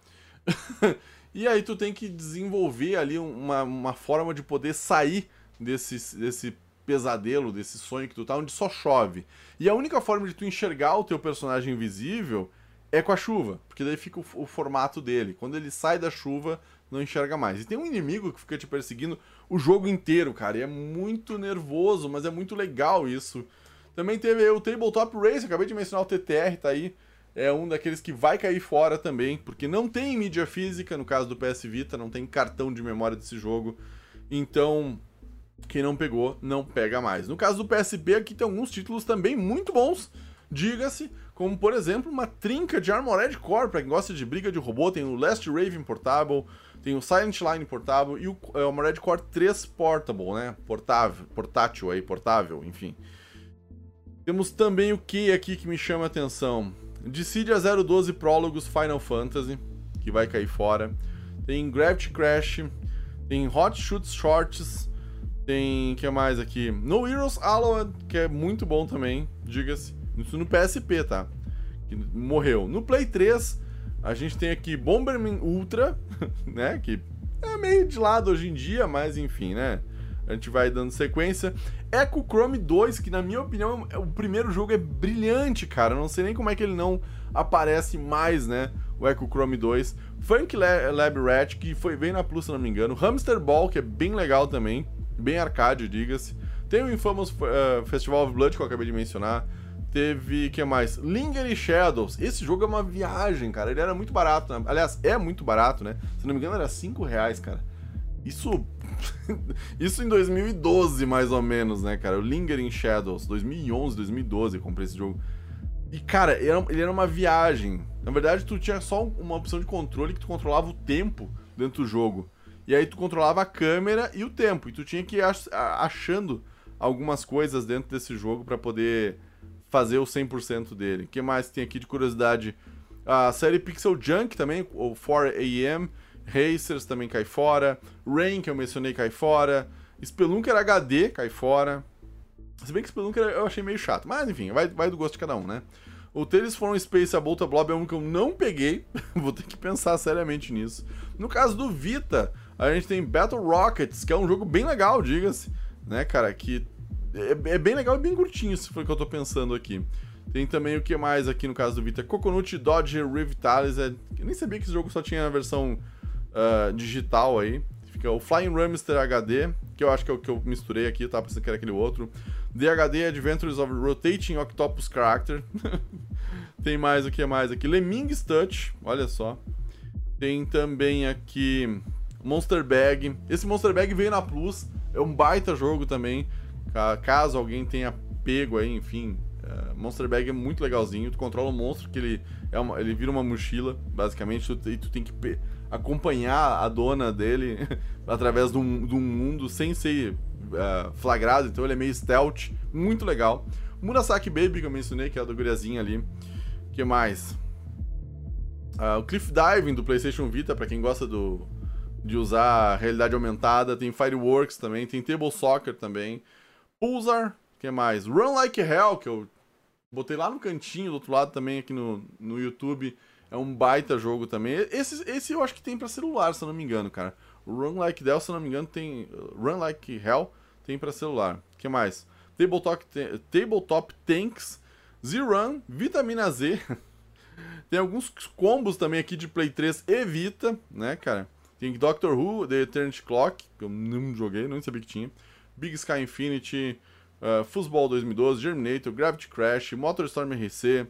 S1: e aí tu tem que desenvolver ali uma, uma forma de poder sair desse, desse pesadelo, desse sonho que tu tá, onde só chove. E a única forma de tu enxergar o teu personagem invisível é com a chuva, porque daí fica o, o, formato dele. Quando ele sai da chuva, não enxerga mais. E tem um inimigo que fica te perseguindo o jogo inteiro, cara, e é muito nervoso, mas é muito legal isso. Também teve o Tabletop Race, acabei de mencionar o TTR, tá aí. É um daqueles que vai cair fora também, porque não tem mídia física, no caso do PS Vita, não tem cartão de memória desse jogo. Então, quem não pegou, não pega mais. No caso do PSP, aqui tem alguns títulos também muito bons, diga-se, como por exemplo uma trinca de Armored Core, para quem gosta de briga de robô, tem o Last Raven Portable, tem o Silent Line Portable e o é, Armored Core 3 Portable, né? Portável, portátil aí, portável, enfim. Temos também o que aqui que me chama a atenção? Dissidia 012 Prólogos Final Fantasy, que vai cair fora. Tem Gravity Crash, tem Hot Shoot Shorts, tem. que mais aqui? No Heroes Alloy, que é muito bom também, diga-se. Isso no PSP, tá? Que morreu. No Play 3, a gente tem aqui Bomberman Ultra, né? Que é meio de lado hoje em dia, mas enfim, né? A gente vai dando sequência. Echo Chrome 2, que na minha opinião, o primeiro jogo é brilhante, cara. Não sei nem como é que ele não aparece mais, né? O Echo Chrome 2. Funk Lab Rat, que foi bem na Plus, se não me engano. Hamster Ball, que é bem legal também. Bem arcade, diga-se. Tem o Infamous uh, Festival of Blood, que eu acabei de mencionar. Teve, que mais? Linger Shadows. Esse jogo é uma viagem, cara. Ele era muito barato. Né? Aliás, é muito barato, né? Se não me engano, era 5 reais, cara. Isso. Isso em 2012, mais ou menos, né, cara? O Linger in Shadows. 2011, 2012 eu comprei esse jogo. E, cara, ele era uma viagem. Na verdade, tu tinha só uma opção de controle que tu controlava o tempo dentro do jogo. E aí tu controlava a câmera e o tempo. E tu tinha que ir achando algumas coisas dentro desse jogo para poder fazer o 100% dele. O que mais tem aqui de curiosidade? A série Pixel Junk também, o 4AM, Racers também cai fora, Rain, que eu mencionei, cai fora, Spelunker HD cai fora. Se bem que Spelunker eu achei meio chato, mas enfim, vai, vai do gosto de cada um, né? O Tales from Space a Bolta Blob é um que eu não peguei, vou ter que pensar seriamente nisso. No caso do Vita, a gente tem Battle Rockets, que é um jogo bem legal, diga-se, né, cara, que é, é, bem legal e bem curtinho, se for o que eu tô pensando aqui. Tem também o que mais aqui no caso do Vita? Coconut Dodge Revitalis. É... Eu nem sabia que esse jogo só tinha a versão uh, digital aí. Fica o Flying Rumster HD, que eu acho que é o que eu misturei aqui, eu tava pensando que era aquele outro. The HD Adventures of Rotating Octopus Character. Tem mais o que mais aqui? Lemmings Touch, olha só. Tem também aqui Monster Bag. Esse Monster Bag veio na Plus, é um baita jogo também. Caso alguém tenha pego aí, enfim, uh, Monster Bag é muito legalzinho. Tu controla um monstro que ele, é uma, ele vira uma mochila, basicamente, tu, e tu tem que acompanhar a dona dele através de um, de um, mundo sem ser uh, flagrado, então ele é meio stealth, muito legal. Murasaki Baby, que eu mencionei, que é a do guriazinha ali. que mais? Uh, o Cliff Diving do PlayStation Vita, para quem gosta do, de usar realidade aumentada. Tem Fireworks também, tem Table Soccer também. Pulsar, que mais? Run Like Hell, que eu botei lá no cantinho do outro lado também aqui no, no YouTube. É um baita jogo também. Esse, esse eu acho que tem para celular, se eu não me engano, cara. Run Like Hell, se não me engano, tem. Run Like Hell tem para celular. que mais? Tabletop, Tabletop Tanks, Z-Run, Vitamina Z. tem alguns combos também aqui de Play 3 e Vita, né, cara? Tem Doctor Who, The Eternity Clock, que eu não joguei, não sabia que tinha. Big Sky Infinity, uh, Football 2012, Germinator, Gravity Crash, MotorStorm RC,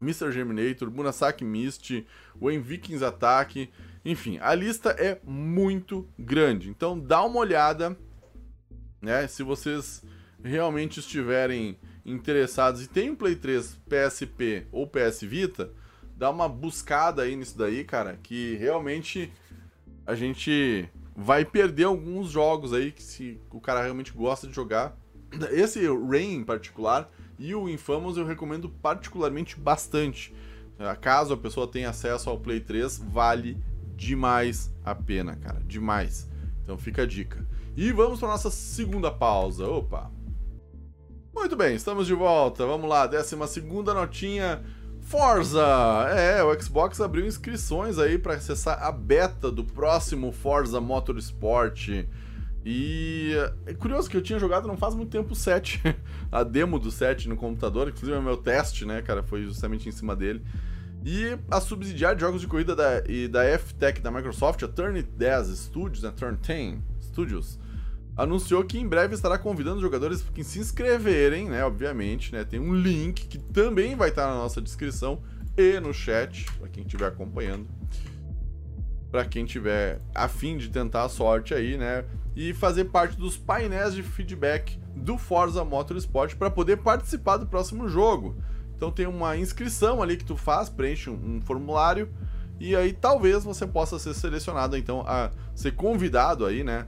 S1: Mr. Germinator, Murasaki Mist, Wayne Vikings Attack, enfim, a lista é muito grande. Então dá uma olhada, né? Se vocês realmente estiverem interessados e tem um Play 3 PSP ou PS Vita, dá uma buscada aí nisso daí, cara, que realmente a gente vai perder alguns jogos aí que se o cara realmente gosta de jogar. Esse Rain em particular e o Infamous eu recomendo particularmente bastante. Caso a pessoa tenha acesso ao Play 3, vale demais a pena, cara, demais. Então fica a dica. E vamos para nossa segunda pausa. Opa. Muito bem, estamos de volta. Vamos lá, décima segunda notinha. Forza! É, o Xbox abriu inscrições aí para acessar a beta do próximo Forza Motorsport. E é curioso que eu tinha jogado não faz muito tempo o 7, a demo do 7 no computador, inclusive é o meu teste, né, cara, foi justamente em cima dele. E a subsidiária de jogos de corrida da, e da F-Tech da Microsoft, a Turn 10 Studios, né, Turn 10 Studios, anunciou que em breve estará convidando jogadores que se inscreverem, né, obviamente, né, tem um link que também vai estar na nossa descrição e no chat, para quem estiver acompanhando. Para quem tiver afim de tentar a sorte aí, né, e fazer parte dos painéis de feedback do Forza Motorsport para poder participar do próximo jogo. Então tem uma inscrição ali que tu faz, preenche um, um formulário e aí talvez você possa ser selecionado então a ser convidado aí, né?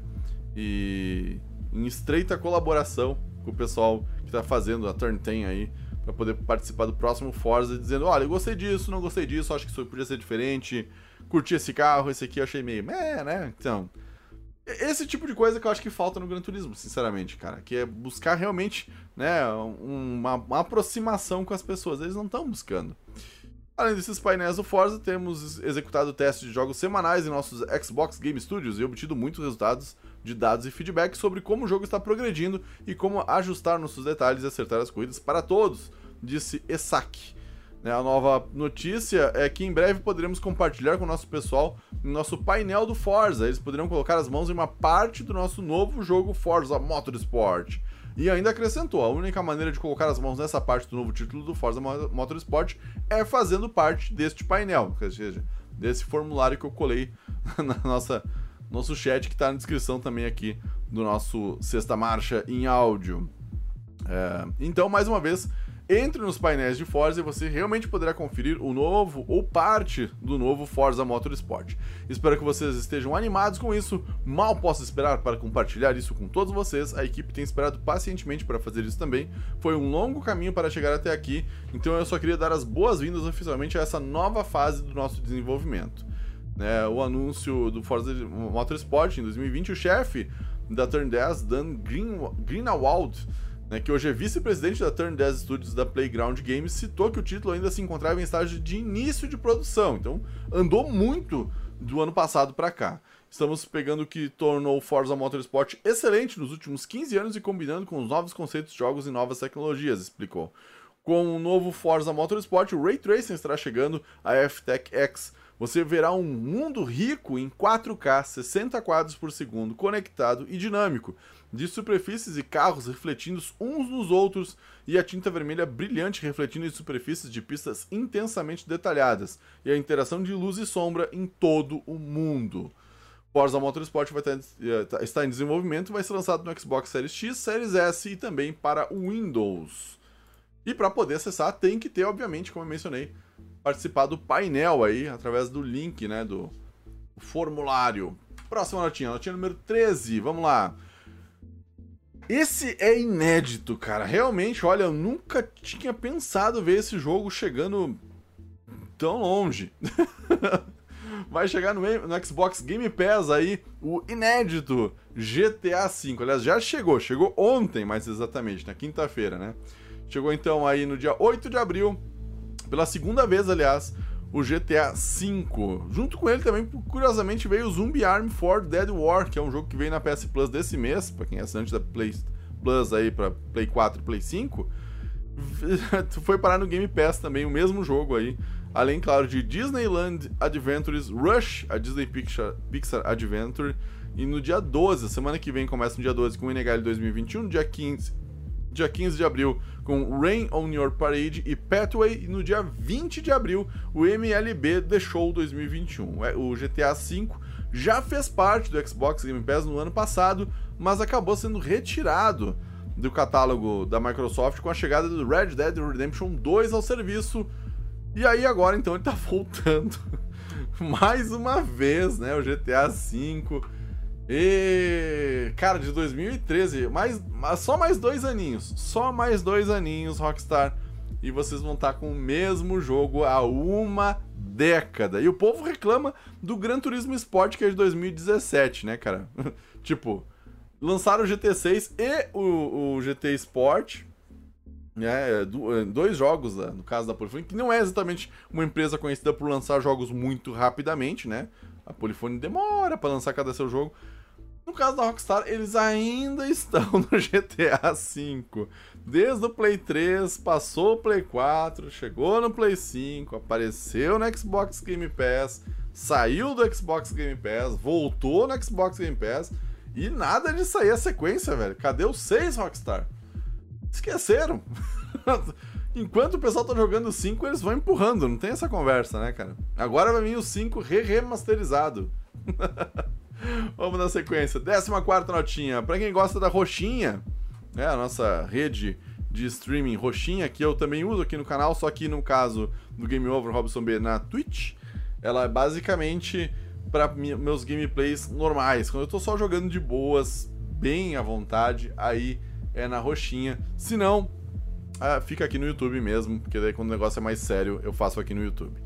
S1: E em estreita colaboração com o pessoal que está fazendo a Turn 10 aí para poder participar do próximo Forza dizendo, olha, eu gostei disso, não gostei disso, acho que isso podia ser diferente, curti esse carro, esse aqui eu achei meio, é, né? Então, esse tipo de coisa que eu acho que falta no Gran Turismo, sinceramente, cara. Que é buscar realmente né, uma, uma aproximação com as pessoas. Eles não estão buscando. Além desses painéis do Forza, temos executado testes de jogos semanais em nossos Xbox Game Studios e obtido muitos resultados de dados e feedback sobre como o jogo está progredindo e como ajustar nossos detalhes e acertar as corridas para todos, disse Esaki. Né, a nova notícia é que em breve poderemos compartilhar com o nosso pessoal no nosso painel do Forza. Eles poderão colocar as mãos em uma parte do nosso novo jogo Forza Motorsport. E ainda acrescentou: a única maneira de colocar as mãos nessa parte do novo título do Forza Motorsport é fazendo parte deste painel, ou seja, desse formulário que eu colei na nossa nosso chat que está na descrição também aqui do nosso Sexta Marcha em áudio. É, então, mais uma vez, entre nos painéis de Forza e você realmente poderá conferir o novo ou parte do novo Forza Motorsport. Espero que vocês estejam animados com isso. Mal posso esperar para compartilhar isso com todos vocês. A equipe tem esperado pacientemente para fazer isso também. Foi um longo caminho para chegar até aqui, então eu só queria dar as boas-vindas oficialmente a essa nova fase do nosso desenvolvimento. É, o anúncio do Forza Motorsport em 2020, o chefe da Turn 10, Dan Green, Greenwald, né, que hoje é vice-presidente da Turn 10 Studios da Playground Games, citou que o título ainda se encontrava em estágio de início de produção, então andou muito do ano passado para cá. Estamos pegando o que tornou Forza Motorsport excelente nos últimos 15 anos e combinando com os novos conceitos de jogos e novas tecnologias, explicou. Com o novo Forza Motorsport, o Ray Tracing estará chegando a FTech X, você verá um mundo rico em 4K, 60 quadros por segundo, conectado e dinâmico, de superfícies e carros refletindo uns nos outros e a tinta vermelha brilhante refletindo em superfícies de pistas intensamente detalhadas, e a interação de luz e sombra em todo o mundo. Forza Motorsport vai estar, eh, está em desenvolvimento e vai ser lançado no Xbox Series X, Series S e também para Windows. E para poder acessar tem que ter, obviamente, como eu mencionei, participar do painel aí, através do link, né, do formulário. Próxima notinha, notinha número 13, vamos lá. Esse é inédito, cara. Realmente, olha, eu nunca tinha pensado ver esse jogo chegando tão longe. Vai chegar no, no, Xbox Game Pass aí o inédito GTA V. Aliás, já chegou, chegou ontem, mais exatamente, na quinta-feira, né? Chegou então aí no dia 8 de abril pela segunda vez, aliás, o GTA V. Junto com ele também, curiosamente, veio o Zombie Arm for Dead War, que é um jogo que veio na PS Plus desse mês, para quem é assinante da Play Plus aí para Play 4 e Play 5. Foi parar no Game Pass também, o mesmo jogo aí. Além, claro, de Disneyland Adventures Rush, a Disney Pixar, Pixar Adventure. E no dia 12, semana que vem começa no dia 12 com o NHL 2021, no dia 15 dia 15 de abril, com Rain on Your Parade e Pathway, e no dia 20 de abril, o MLB The Show 2021. É, o GTA V já fez parte do Xbox Game Pass no ano passado, mas acabou sendo retirado do catálogo da Microsoft com a chegada do Red Dead Redemption 2 ao serviço. E aí agora então ele tá voltando mais uma vez, né, o GTA V. E cara, de 2013, mais só mais dois aninhos, só mais dois aninhos Rockstar e vocês vão estar com o mesmo jogo há uma década. E o povo reclama do Gran Turismo Sport que é de 2017, né, cara? tipo, lançaram o GT6 e o, o GT Sport, né? Dois jogos, né, no caso da Polyphony, que não é exatamente uma empresa conhecida por lançar jogos muito rapidamente, né? A Polyphony demora para lançar cada seu jogo. No caso da Rockstar, eles ainda estão no GTA V. Desde o Play 3, passou o Play 4, chegou no Play 5, apareceu no Xbox Game Pass, saiu do Xbox Game Pass, voltou no Xbox Game Pass e nada de sair a sequência, velho. Cadê os 6 Rockstar? Esqueceram. Enquanto o pessoal tá jogando o 5, eles vão empurrando, não tem essa conversa, né, cara? Agora vai vir o 5 re-remasterizado. Vamos na sequência. 14 notinha. Pra quem gosta da roxinha, né, a nossa rede de streaming roxinha, que eu também uso aqui no canal, só que no caso do Game Over Robson B na Twitch, ela é basicamente para meus gameplays normais. Quando eu tô só jogando de boas, bem à vontade, aí é na roxinha. Se não, ah, fica aqui no YouTube mesmo, porque daí quando o negócio é mais sério, eu faço aqui no YouTube.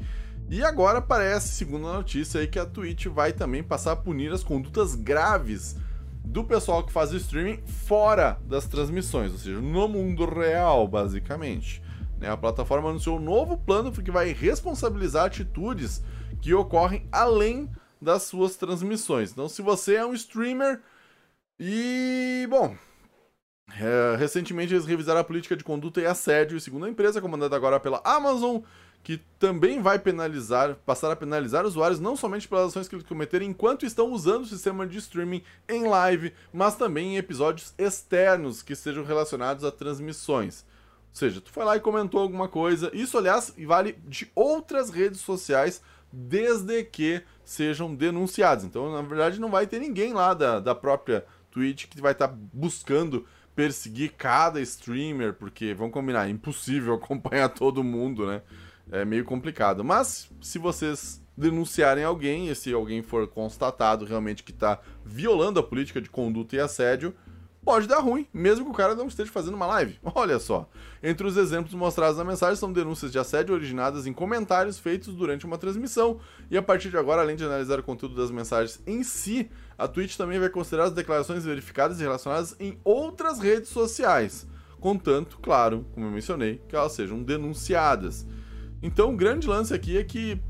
S1: E agora parece, segundo a notícia aí, que a Twitch vai também passar a punir as condutas graves do pessoal que faz o streaming fora das transmissões, ou seja, no mundo real, basicamente. Né? A plataforma anunciou um novo plano que vai responsabilizar atitudes que ocorrem além das suas transmissões. Então, se você é um streamer e, bom, é, recentemente eles revisaram a política de conduta e assédio, segundo a empresa, comandada agora pela Amazon, que também vai penalizar, passar a penalizar usuários não somente pelas ações que eles cometerem enquanto estão usando o sistema de streaming em live, mas também em episódios externos que sejam relacionados a transmissões. Ou seja, tu foi lá e comentou alguma coisa. Isso, aliás, vale de outras redes sociais, desde que sejam denunciados. Então, na verdade, não vai ter ninguém lá da, da própria Twitch que vai estar tá buscando perseguir cada streamer, porque, vamos combinar, é impossível acompanhar todo mundo, né? É meio complicado. Mas se vocês denunciarem alguém, e se alguém for constatado realmente que está violando a política de conduta e assédio, pode dar ruim, mesmo que o cara não esteja fazendo uma live. Olha só. Entre os exemplos mostrados na mensagem são denúncias de assédio originadas em comentários feitos durante uma transmissão. E a partir de agora, além de analisar o conteúdo das mensagens em si, a Twitch também vai considerar as declarações verificadas e relacionadas em outras redes sociais. Contanto, claro, como eu mencionei, que elas sejam denunciadas. Então, o grande lance aqui é que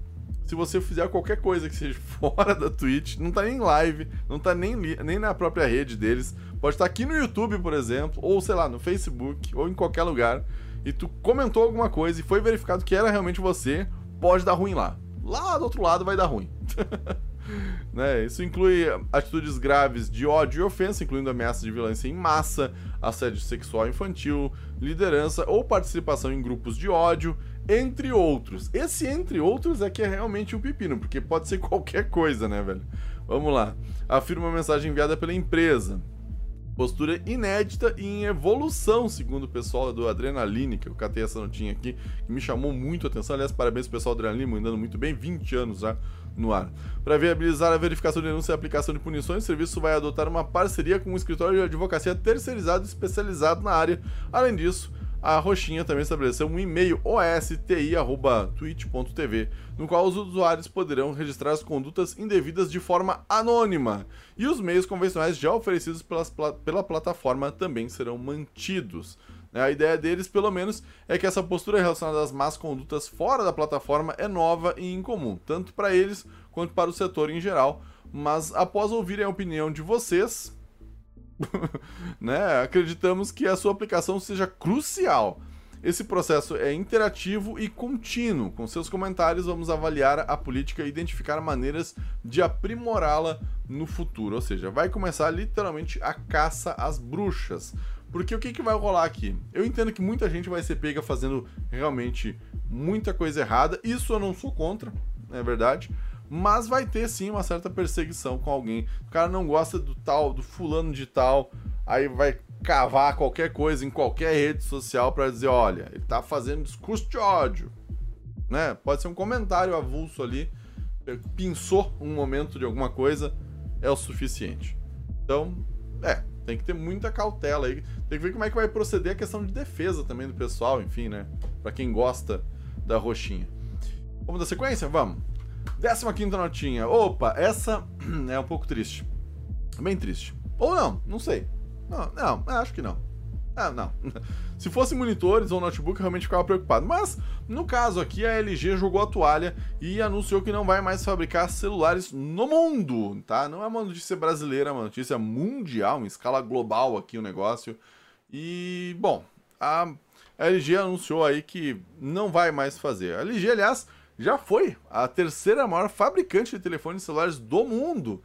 S1: se você fizer qualquer coisa que seja fora da Twitch, não tá nem em live, não tá nem, nem na própria rede deles, pode estar aqui no YouTube, por exemplo, ou sei lá, no Facebook, ou em qualquer lugar, e tu comentou alguma coisa e foi verificado que era realmente você, pode dar ruim lá. Lá do outro lado vai dar ruim. né? Isso inclui atitudes graves de ódio e ofensa, incluindo ameaças de violência em massa, assédio sexual infantil, liderança ou participação em grupos de ódio, entre outros. Esse entre outros é que é realmente um pepino, porque pode ser qualquer coisa, né, velho? Vamos lá. Afirma a mensagem enviada pela empresa. Postura inédita e em evolução, segundo o pessoal do Adrenaline, que eu catei essa notinha aqui, que me chamou muito a atenção. Aliás, parabéns pessoal do Adrenaline, mandando muito bem, 20 anos já no ar. Para viabilizar a verificação de denúncia e aplicação de punições, o serviço vai adotar uma parceria com um escritório de advocacia terceirizado especializado na área. Além disso, a Roxinha também estabeleceu um e-mail osti.twitch.tv, no qual os usuários poderão registrar as condutas indevidas de forma anônima, e os meios convencionais já oferecidos pelas, pela plataforma também serão mantidos. Né? A ideia deles, pelo menos, é que essa postura relacionada às más condutas fora da plataforma é nova e incomum, tanto para eles quanto para o setor em geral. Mas após ouvirem a opinião de vocês, né, acreditamos que a sua aplicação seja crucial. Esse processo é interativo e contínuo. Com seus comentários, vamos avaliar a política e identificar maneiras de aprimorá-la no futuro. Ou seja, vai começar literalmente a caça às bruxas. Porque o que, que vai rolar aqui? Eu entendo que muita gente vai ser pega fazendo realmente muita coisa errada. Isso eu não sou contra, é verdade mas vai ter sim uma certa perseguição com alguém. O cara não gosta do tal, do fulano de tal, aí vai cavar qualquer coisa em qualquer rede social para dizer, olha, ele tá fazendo discurso de ódio, né? Pode ser um comentário avulso ali, pinçou um momento de alguma coisa, é o suficiente. Então, é, tem que ter muita cautela aí. Tem que ver como é que vai proceder a questão de defesa também do pessoal, enfim, né? Para quem gosta da roxinha. Vamos dar sequência? Vamos. 15 notinha. Opa, essa é um pouco triste. Bem triste. Ou não, não sei. Não, não, acho que não. Ah, não. Se fosse monitores ou notebook, eu realmente ficava preocupado. Mas, no caso aqui, a LG jogou a toalha e anunciou que não vai mais fabricar celulares no mundo, tá? Não é uma notícia brasileira, é uma notícia mundial, em escala global aqui o negócio. E, bom, a LG anunciou aí que não vai mais fazer. A LG, aliás, já foi a terceira maior fabricante de telefones celulares do mundo.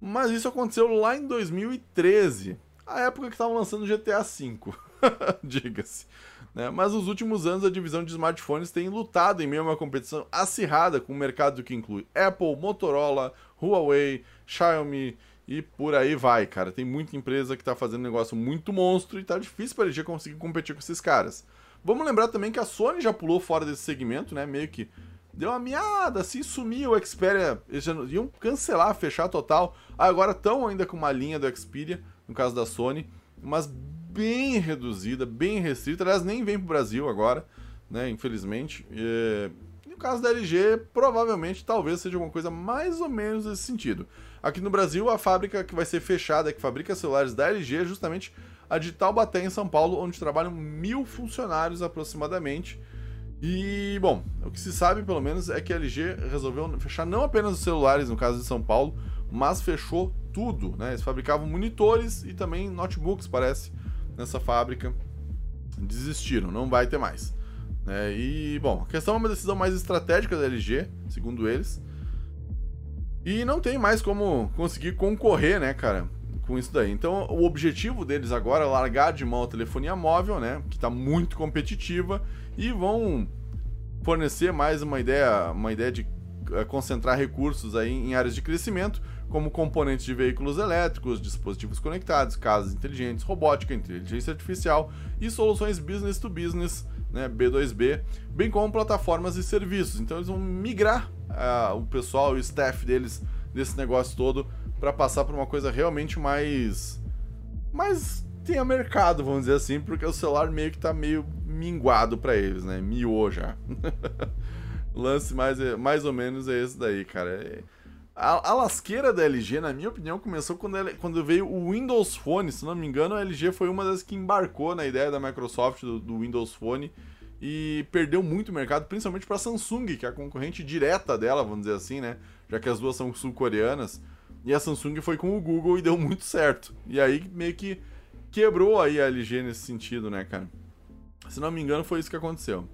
S1: Mas isso aconteceu lá em 2013, a época que estavam lançando GTA V, diga-se. Né? Mas nos últimos anos a divisão de smartphones tem lutado em meio a uma competição acirrada com o um mercado que inclui Apple, Motorola, Huawei, Xiaomi e por aí vai, cara. Tem muita empresa que está fazendo negócio muito monstro e tá difícil para a LG conseguir competir com esses caras. Vamos lembrar também que a Sony já pulou fora desse segmento, né? Meio que deu uma miada, assim, sumiu o Xperia. Eles já iam cancelar, fechar total. Agora estão ainda com uma linha do Xperia, no caso da Sony, mas bem reduzida, bem restrita. Aliás, nem vem pro Brasil agora, né? Infelizmente. E, no caso da LG, provavelmente, talvez seja alguma coisa mais ou menos nesse sentido. Aqui no Brasil, a fábrica que vai ser fechada, que fabrica celulares da LG, é justamente a de Taubaté, em São Paulo, onde trabalham mil funcionários aproximadamente. E, bom, o que se sabe pelo menos é que a LG resolveu fechar não apenas os celulares, no caso de São Paulo, mas fechou tudo, né? Eles fabricavam monitores e também notebooks, parece, nessa fábrica. Desistiram, não vai ter mais. É, e, bom, a questão é uma decisão mais estratégica da LG, segundo eles. E não tem mais como conseguir concorrer, né, cara, com isso daí. Então, o objetivo deles agora é largar de mão a telefonia móvel, né, que está muito competitiva e vão fornecer mais uma ideia, uma ideia de eh, concentrar recursos aí em áreas de crescimento, como componentes de veículos elétricos, dispositivos conectados, casas inteligentes, robótica, inteligência artificial e soluções business to business, né, B2B, bem como plataformas e serviços. Então eles vão migrar uh, o pessoal e o staff deles desse negócio todo para passar para uma coisa realmente mais mais tenha mercado, vamos dizer assim, porque o celular meio que tá meio minguado para eles, né? Miou já. lance mais, mais ou menos é esse daí, cara. É, a, a, lasqueira da LG, na minha opinião, começou quando, ela, quando veio o Windows Phone. Se não me engano, a LG foi uma das que embarcou na ideia da Microsoft do, do Windows Phone e perdeu muito mercado, principalmente para Samsung, que é a concorrente direta dela, vamos dizer assim, né? Já que as duas são sul-coreanas. E a Samsung foi com o Google e deu muito certo. E aí meio que quebrou aí a LG nesse sentido, né, cara? Se não me engano, foi isso que aconteceu.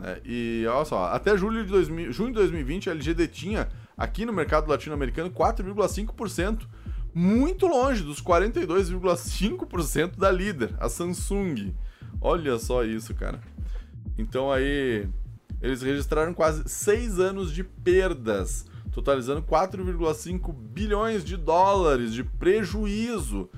S1: É, e olha só, até julho de 2000, junho de 2020, a LG detinha aqui no mercado latino-americano 4,5%, muito longe dos 42,5% da líder, a Samsung. Olha só isso, cara. Então aí eles registraram quase 6 anos de perdas, totalizando 4,5 bilhões de dólares de prejuízo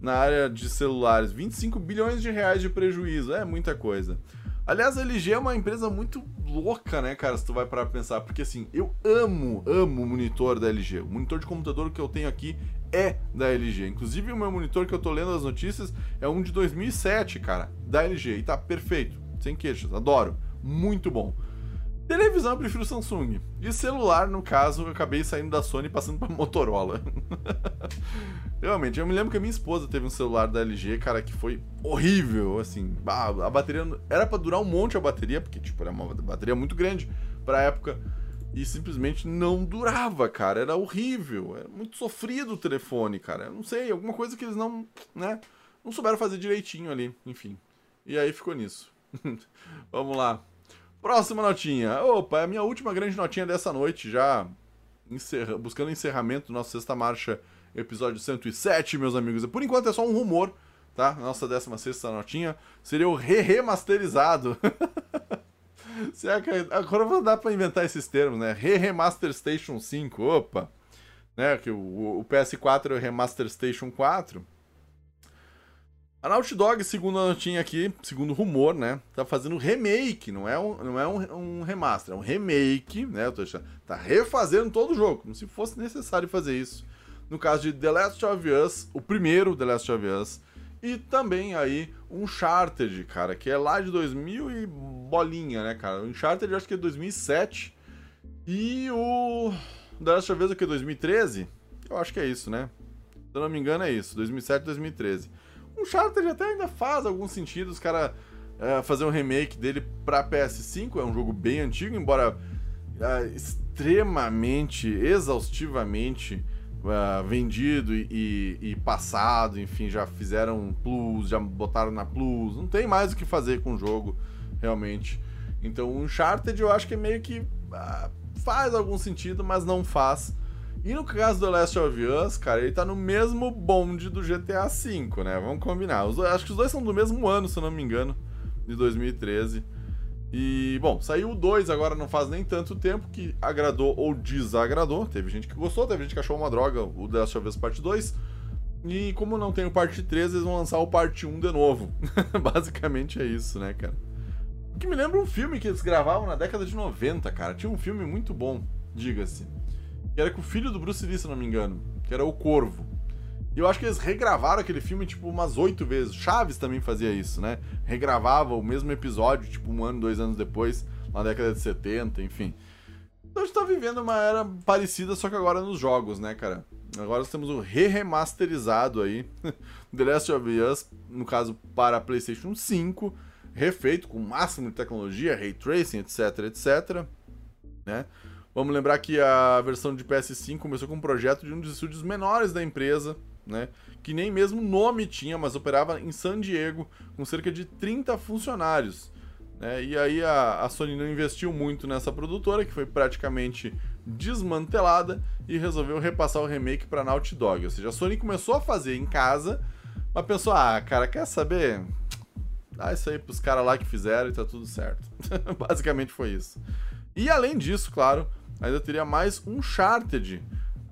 S1: na área de celulares. 25 bilhões de reais de prejuízo, é muita coisa. Aliás, a LG é uma empresa muito louca, né, cara, se tu vai parar pensar, porque assim, eu amo, amo o monitor da LG. O monitor de computador que eu tenho aqui é da LG. Inclusive, o meu monitor que eu tô lendo as notícias é um de 2007, cara, da LG, e tá perfeito, sem queixas, adoro, muito bom. Televisão eu prefiro Samsung. E celular, no caso, eu acabei saindo da Sony e passando pra Motorola. Realmente, eu me lembro que a minha esposa teve um celular da LG, cara, que foi horrível, assim. A bateria. Era para durar um monte a bateria, porque, tipo, era uma bateria muito grande pra época. E simplesmente não durava, cara. Era horrível. Era muito sofrido o telefone, cara. Eu não sei, alguma coisa que eles não, né? Não souberam fazer direitinho ali, enfim. E aí ficou nisso. Vamos lá. Próxima notinha. Opa, é a minha última grande notinha dessa noite, já encerra... buscando encerramento do nosso Sexta Marcha, episódio 107, meus amigos. Por enquanto é só um rumor, tá? Nossa 16 notinha seria o re-remasterizado. Agora dá pra inventar esses termos, né? Re-remaster Station 5, opa. Né? Que o, o PS4 é o Remaster Station 4. A Naughty Dog, segundo a notinha aqui, segundo o rumor, né, tá fazendo remake, não é um, não é um, um remaster, é um remake, né, eu tô achando, tá refazendo todo o jogo, como se fosse necessário fazer isso. No caso de The Last of Us, o primeiro The Last of Us, e também aí um Uncharted, cara, que é lá de 2000 e bolinha, né, cara? O Uncharted acho que é 2007 e o The Last of Us é que é 2013? Eu acho que é isso, né? Se eu não me engano é isso, 2007, 2013. O Uncharted até ainda faz algum sentido os caras é, fazer um remake dele pra PS5, é um jogo bem antigo, embora é, extremamente, exaustivamente uh, vendido e, e, e, passado, enfim, já fizeram plus, já botaram na plus, não tem mais o que fazer com o jogo, realmente. Então o Uncharted eu acho que é meio que uh, faz algum sentido, mas não faz. E no caso do Last of Us, cara, ele tá no mesmo bonde do GTA V, né? Vamos combinar. Os, acho que os dois são do mesmo ano, se eu não me engano, de 2013. E, bom, saiu o 2 agora não faz nem tanto tempo que agradou ou desagradou. Teve gente que gostou, teve gente que achou uma droga o The Last of Us Parte 2. E como não tem o parte 3, eles vão lançar o parte 1 de novo. Basicamente é isso, né, cara? O que me lembra um filme que eles gravavam na década de 90, cara. Tinha um filme muito bom, diga-se. Que era com o filho do Bruce Lee, se não me engano. Que era O Corvo. E eu acho que eles regravaram aquele filme, tipo, umas oito vezes. Chaves também fazia isso, né? Regravava o mesmo episódio, tipo, um ano, dois anos depois, na década de 70, enfim. Então a gente tá vivendo uma era parecida, só que agora nos jogos, né, cara? Agora nós temos o re-remasterizado aí, The Last of Us, no caso para PlayStation 5, refeito com o máximo de tecnologia, ray tracing, etc, etc, né? Vamos lembrar que a versão de PS5 começou com um projeto de um dos estúdios menores da empresa, né? Que nem mesmo nome tinha, mas operava em San Diego com cerca de 30 funcionários. Né? E aí a, a Sony não investiu muito nessa produtora, que foi praticamente desmantelada, e resolveu repassar o remake para Naughty Dog. Ou seja, a Sony começou a fazer em casa, mas pensou: ah, cara, quer saber? Dá isso aí pros caras lá que fizeram e tá tudo certo. Basicamente foi isso. E além disso, claro, ainda teria mais um Uncharted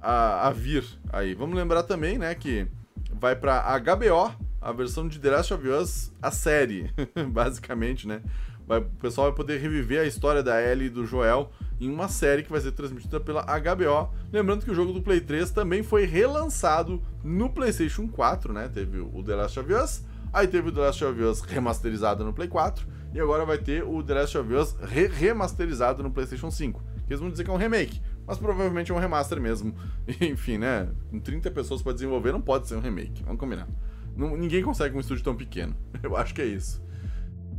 S1: a, a vir aí. Vamos lembrar também, né, que vai para HBO a versão de The Last of Us, a série, basicamente, né? Vai, o pessoal vai poder reviver a história da Ellie e do Joel em uma série que vai ser transmitida pela HBO. Lembrando que o jogo do Play 3 também foi relançado no PlayStation 4, né? Teve o The Last of Us, aí teve o The Last of Us remasterizado no Play 4 e agora vai ter o The Last of Us re remasterizado no PlayStation 5. Eles vão dizer que é um remake, mas provavelmente é um remaster mesmo. Enfim, né? Com 30 pessoas para desenvolver, não pode ser um remake. Vamos combinar. Não, ninguém consegue um estúdio tão pequeno. Eu acho que é isso.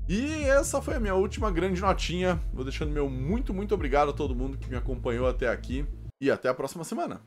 S1: E essa foi a minha última grande notinha. Vou deixando meu muito, muito obrigado a todo mundo que me acompanhou até aqui. E até a próxima semana.